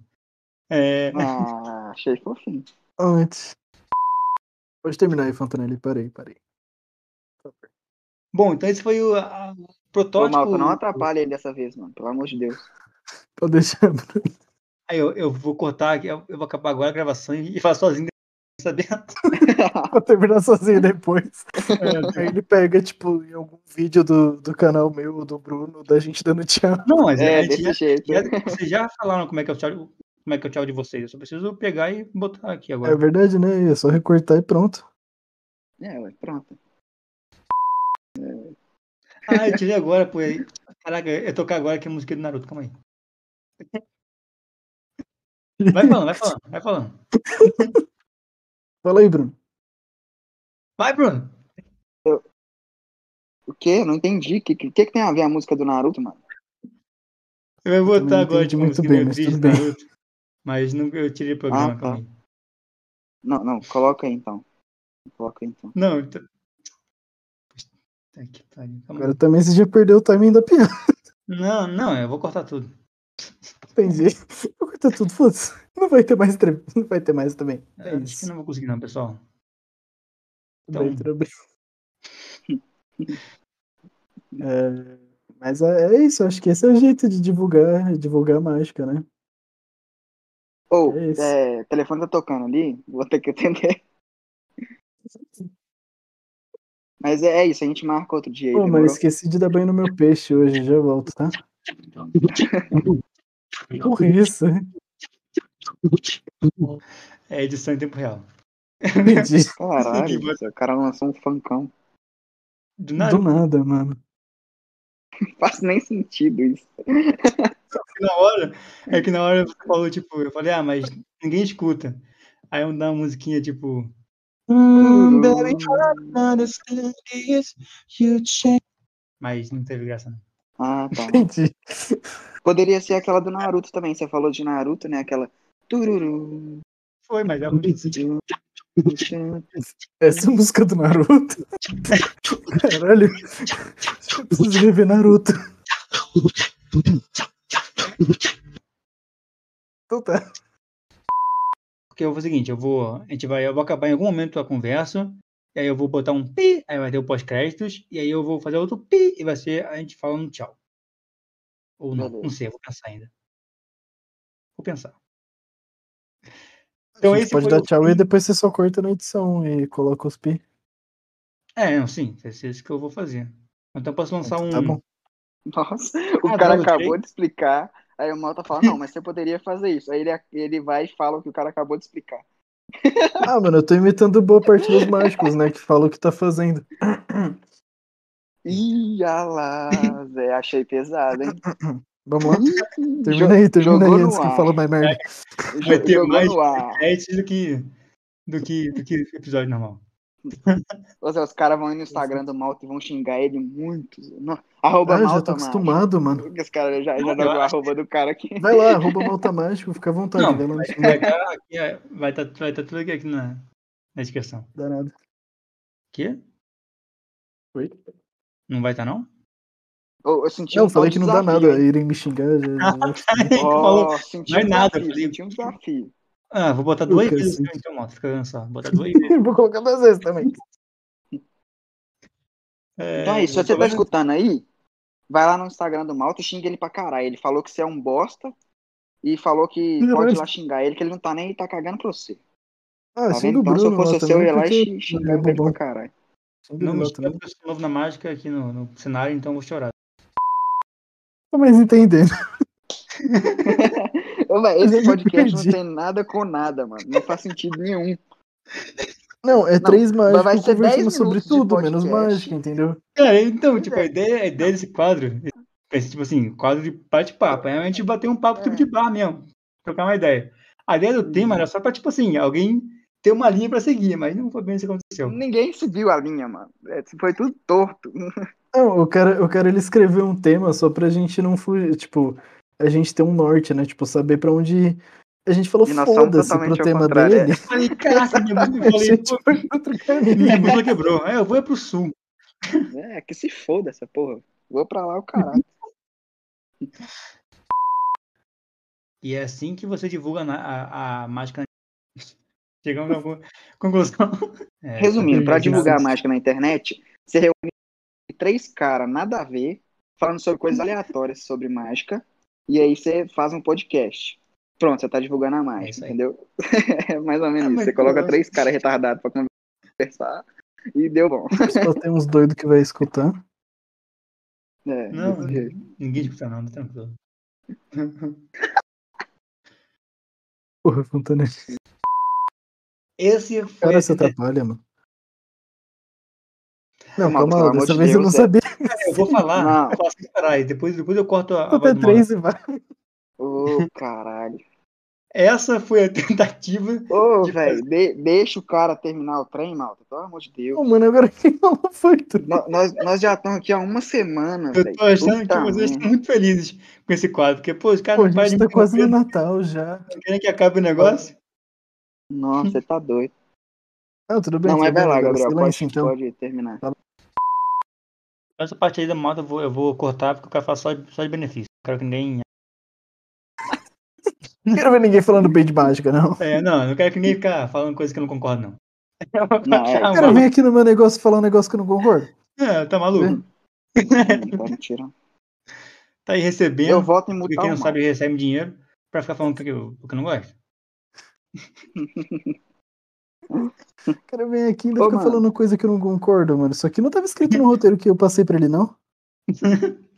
É, Ah, achei fofinho. Antes. Pode terminar aí, Fontanelli. Parei, parei. bom, então esse foi o, a- o Ô, protótipo. Malta, não atrapalha ele dessa vez, mano. Pelo amor de Deus. Pode deixar, Bruno. Aí eu, eu vou cortar aqui, eu eu vou acabar agora a gravação e, e falar sozinho, sabendo? Vou terminar sozinho depois. É, Aí ele pega, tipo, em algum vídeo do, do canal meu, do Bruno, da gente dando tchau. Não, mas É, gente desse jeito. já, vocês já falaram como é que é o tchau, como é que é o tchau de vocês. Eu só preciso pegar e botar aqui É agora. verdade, né? É só recortar e pronto. É, ué, pronto. Ah, eu tirei agora, pô. Caraca, eu tocar agora que é a música do Naruto, calma aí. Vai falando, vai falando, vai falando. Fala aí, Bruno. Vai, Bruno! O quê? Não entendi. O que, que, que tem a ver a música do Naruto, mano? Eu vou botar agora tipo, muito música bem, mas triste bem. Naruto. Mas não, eu tirei o programa, Ah, tá. aí. Não, não, coloca aí então. Coloca aí então. Não, então... Que pariu, calma Agora aí. também você já perdeu o timing da piada. Não, não, eu vou cortar tudo. Entendi. Vou cortar tudo, foda-se. Não vai ter mais entrevista. Não vai ter mais também. É Eu Acho que isso. não vou conseguir não, pessoal. Tudo bem, Então- tudo bem. É, mas é, é isso, acho que esse é o jeito de divulgar, divulgar a mágica, né? É isso. é, o telefone tá tocando ali. Vou ter que atender. Mas é isso, a gente marca outro dia aí, Pô, mas demorou? esqueci de dar banho no meu peixe hoje, já volto, tá? Por isso, É edição em tempo real. entendi. Caralho, o cara lançou um funkão. Do nada, Do nada, mano. Não faz nem sentido isso. na hora, é que na hora você falou, tipo, eu falei, ah, mas ninguém escuta. Aí eu dá uma musiquinha, tipo, Hum, mas não teve graça, não. Ah, tá. Entendi. Poderia ser aquela do Naruto também. Você falou de Naruto, né? Aquela. Tururu. Foi, mas é ruim. Essa é a música do Naruto. Caralho. Eu preciso rever Naruto. Então tá. Porque eu vou fazer o seguinte, eu vou. A gente vai. Eu vou acabar em algum momento a conversa. E aí eu vou botar um pi, aí vai ter o pós-créditos, e aí eu vou fazer outro pi, e vai ser a gente falando tchau. Ou não, não sei, eu vou pensar ainda. Vou pensar. A Então esse pode dar tchau fim. e depois você só corta na edição e coloca os pi. É, não, sim, vai ser isso que eu vou fazer. Então eu posso lançar um. Tá bom. Nossa, o Ah, cara droga, acabou de explicar. Aí o Malta fala, não, mas você poderia fazer isso. Aí ele, ele vai e fala o que o cara acabou de explicar. Ah, mano, eu tô imitando boa parte dos mágicos, né? Que fala o que tá fazendo. Ih, ah lá, Zé, achei pesado, hein? Vamos lá? Termina aí, termina aí antes que eu falo mais merda. Jo- Vai ter jogou mais do que, do que, do que episódio normal. Ô, Zé, os caras vão ir no Instagram do Malta e vão xingar ele muito. Zé. Arroba Ah, já Malta tô Mágico. acostumado, mano. Porque Os caras já, já Eu acho arroba do cara aqui. Vai lá, arroba malta mágico, fica à vontade. Não, vai vai estar é, vai tá tudo aqui, aqui na, na descrição. danado. Quê? Oi? Não vai estar, não? Ô, eu senti Não, um eu falei que não dá nada, irem me xingar. Já, já... Senti Não é um nada, desafio, senti um desafio. Ah, vou botar Eu duas vezes então, moto. Fica vendo só. Botar duas vezes. Vou colocar duas vezes também. Então é isso, se eu você tô tá vendo- escutando aí, vai lá no Instagram do Malta e xinga ele pra caralho. Ele falou que você é um bosta e falou que pode ir lá xingar ele, que ele não tá nem aí, tá cagando pra você. Ah, Tá vendo? Então, se eu Bruno fosse você, eu também, ia lá e ele xingava é ele pra caralho. Não porque eu sou novo na mágica aqui no, no cenário, então eu vou chorar. Tô mais entendendo. Esse podcast não tem nada com nada, mano. Não faz sentido nenhum. Não, é Não, três vai mágicos ser 10 conversando sobre tudo, menos mágica, entendeu? Cara, então, tipo, a ideia, a ideia desse quadro é esse, tipo assim, quadro de bate-papo. É a gente bater um papo tipo É. de bar mesmo. Trocar uma ideia. A ideia do tema era só pra, tipo assim, alguém ter uma linha pra seguir, mas não foi bem isso que aconteceu. Ninguém seguiu a linha, mano. É, foi tudo torto. Não, eu quero, eu quero ele escrever um tema só pra gente não fugir, tipo, a gente ter um norte, né? Tipo, saber pra onde ir. A gente falou E foda-se pro tema contrário, é. dele. Eu falei, caraca, minha mãe eu A falei, gente pô, foi pra outro minha bunda quebrou. É, eu vou é pro sul. É, que se foda essa porra. Vou pra lá o caralho. E é assim que você divulga na- a, a mágica. Chegamos a alguma conclusão. É, Resumindo, pra exato. divulgar a mágica na internet, você reúne três caras nada a ver, falando sobre coisas aleatórias sobre mágica, e aí você faz um podcast. Pronto, você tá divulgando a É isso aí. entendeu? É mais ou menos Ah, isso. Você coloca três caras retardados pra conversar e deu bom. Só tem uns doidos que vai escutar. É, Não, ninguém escuta não, tá tranquilo. Porra, Fontana. Esse foi. Cara, você atrapalha, mano. Não, calma amor dessa de vez eu não Deus, é. sabia. Eu vou falar. Não. Eu parar, e depois, depois eu corto a, Até três e vai. Ô, caralho. Essa foi a tentativa. Ô, De velho, de- deixa o cara terminar o trem, malta, pelo amor de Deus. Ô, mano, agora quem falou foi tu. No- Nós, nós já estamos aqui há uma semana, Eu velho. tô achando Puta que vocês estão muito felizes com esse quadro, porque, pô, os caras a não param gente de tá quase no Natal já. querem que acabe o negócio. Nossa, você tá doido. Não, tudo bem. Não, tudo mas vai lá. Gabriel, Silêncio, pode, então. pode terminar. Essa parte aí da moto eu vou, eu vou cortar porque eu quero falar só de, só de benefício. Não quero que ninguém. Não quero ver ninguém falando bem de mágica, não. É, não, não quero que ninguém ficar falando coisa que eu não concordo, não. Eu Não, é, Eu quero mal. vir aqui no meu negócio falar um negócio que eu não concordo. É, tá maluco? Hum, tá mentira. Tá aí recebendo. Eu voto em porque mutar quem não sabe recebe dinheiro pra ficar falando o que eu, o que eu não gosto. O cara vem aqui e ainda Ô, fica mano. falando coisa que eu não concordo, mano. Isso aqui não tava escrito no roteiro que eu passei pra ele, não?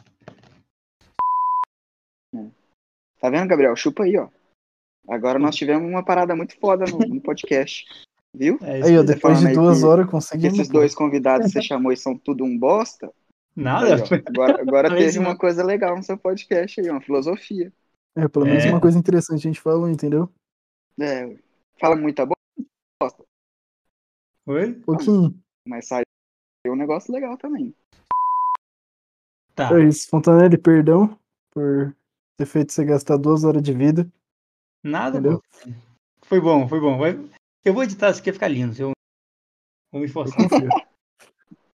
Tá vendo, Gabriel? Chupa aí, ó. Agora nós tivemos uma parada muito foda no, no podcast. Viu? É Aí, ó, aí. depois de duas que- horas conseguimos. esses dois convidados que você chamou e são tudo um bosta. Nada. Aí, agora agora teve uma coisa legal no seu podcast aí, uma filosofia. É, pelo menos É. uma coisa interessante a gente falou, entendeu? É, fala muita bosta, Oi? Um pouquinho. mas saiu um negócio legal também. Tá. É isso, Fontanelli, perdão por ter feito você gastar duas horas de vida. Nada, Entendeu? pô. Foi bom, foi bom. Vai- Eu vou editar isso aqui, vai ficar lindo. Eu vou me esforçar.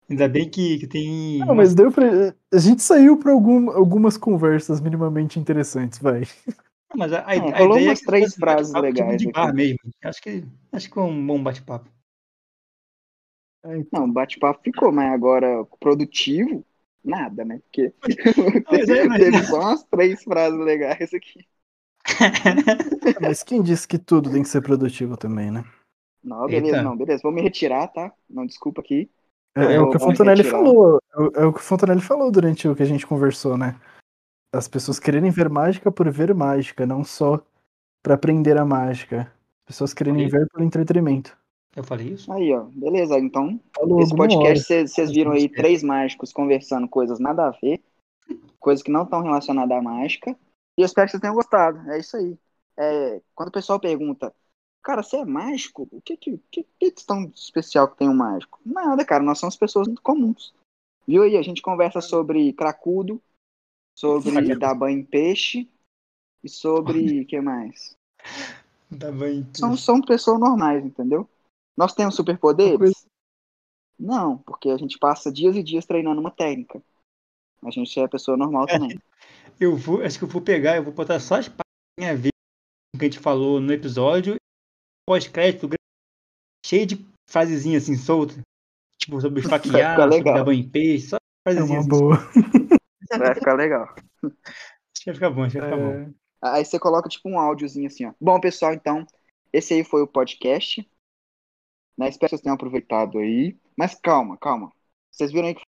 Ainda bem que, que tem. Não, mas deu pra. A gente saiu pra algum, algumas conversas minimamente interessantes, vai. Não, mas a, a, É, a rolou ideia umas é que três frases tipo legais de bar mesmo. Acho que, acho que foi um bom bate-papo. É, então, Não, o bate-papo ficou, mas agora produtivo, nada, né? Porque Mas mas- teve só umas três frases legais aqui. Mas quem disse que tudo tem que ser produtivo também, né? Não, beleza, Eita. não, beleza. Vou me retirar, tá? Não, desculpa aqui. É, é o que o Fontanelli falou. É o- é o que o Fontanelli falou durante o que a gente conversou, né? As pessoas quererem ver mágica por ver mágica, não só pra aprender a mágica. As pessoas quererem ver por entretenimento. Eu falei isso? Aí, ó, beleza. Então, Falou esse podcast, vocês viram aí três mágicos conversando coisas nada a ver, coisas que não estão relacionadas à mágica. E eu espero que vocês tenham gostado. É isso aí. É, quando o pessoal pergunta, cara, você é mágico? O que que, que, que tão especial que tem um mágico? Nada, cara, nós somos pessoas muito comuns. Viu aí? A gente conversa sobre cracudo, sobre dar banho em peixe e sobre. O que mais? Tá bem. São, são pessoas normais, entendeu? Nós temos superpoderes? Não, porque a gente passa dias e dias treinando uma técnica. A gente é pessoa normal também. Eu vou, acho que eu vou pegar, eu vou botar só as partes que a ver com o que a gente falou no episódio. Pós-crédito, cheio de frasezinhas assim, soltas. Tipo, sobre esfaquear, sobre dar banho em peixe, só É frasezinhas uma assim. boa. Vai ficar legal. Acho que vai ficar bom, acho que vai ficar bom. É, Aí você coloca tipo um áudiozinho assim, ó. Bom, pessoal, então, esse aí foi o podcast. Né? Espero que vocês tenham aproveitado aí. Mas calma, calma. Vocês viram aí que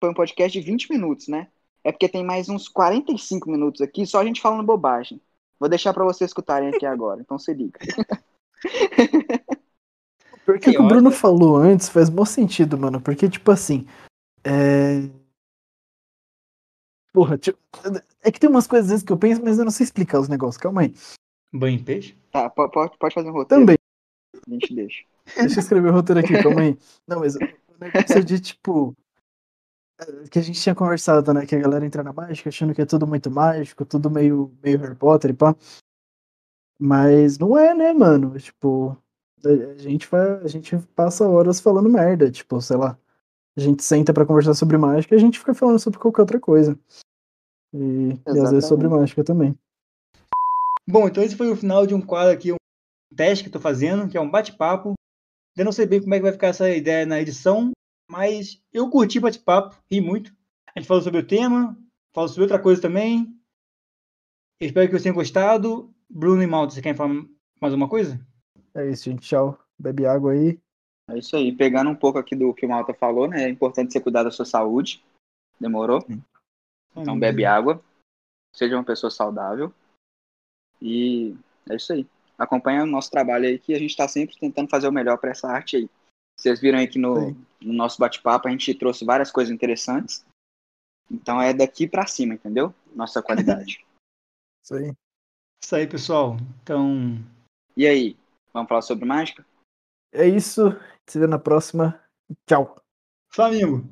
foi um podcast de 20 minutos, né? É porque tem mais uns 45 minutos aqui, só a gente falando bobagem. Vou deixar pra vocês escutarem aqui agora, então se liga. Porque o que o Bruno falou antes faz bom sentido, mano. Porque, tipo assim. É. Porra, tipo, é que tem umas coisas às vezes que eu penso, mas eu não sei explicar os negócios. Calma aí. Banho em peixe? Tá, po- pode, pode fazer um roteiro. Também. A gente deixa. Deixa eu escrever o roteiro aqui, calma aí. Não, mas o negócio de, tipo. é, Que a gente tinha conversado, né? Que a galera entra na mágica achando que é tudo muito mágico, tudo meio, meio Harry Potter e pá. Mas não é, né, mano? Tipo, a gente, vai, a gente passa horas falando merda, tipo, sei lá. A gente senta pra conversar sobre mágica e a gente fica falando sobre qualquer outra coisa. E, e às vezes sobre mágica também. Bom, então esse foi o final de um quadro aqui, um teste que eu tô fazendo, que é um bate-papo. Ainda não sei bem como é que vai ficar essa ideia na edição, mas eu curti o bate-papo, ri muito. A gente falou sobre o tema, falou sobre outra coisa também. Eu espero que vocês tenham gostado. Bruno e Malta, você quer falar mais alguma coisa? É isso, gente. Tchau. Bebe água aí. É isso aí. Pegando um pouco aqui do que o Malta falou, né? É importante você cuidar da sua saúde. Demorou? Então bebe água. Seja uma pessoa saudável. E é isso aí. Acompanha o nosso trabalho aí que a gente está sempre tentando fazer o melhor para essa arte aí. Vocês viram aí que no, no nosso bate-papo a gente trouxe várias coisas interessantes. Então é daqui para cima, entendeu? Nossa qualidade. Isso aí. Isso aí, pessoal. Então, e aí? Vamos falar sobre mágica? É isso. Se vê na próxima. Tchau. Flamengo.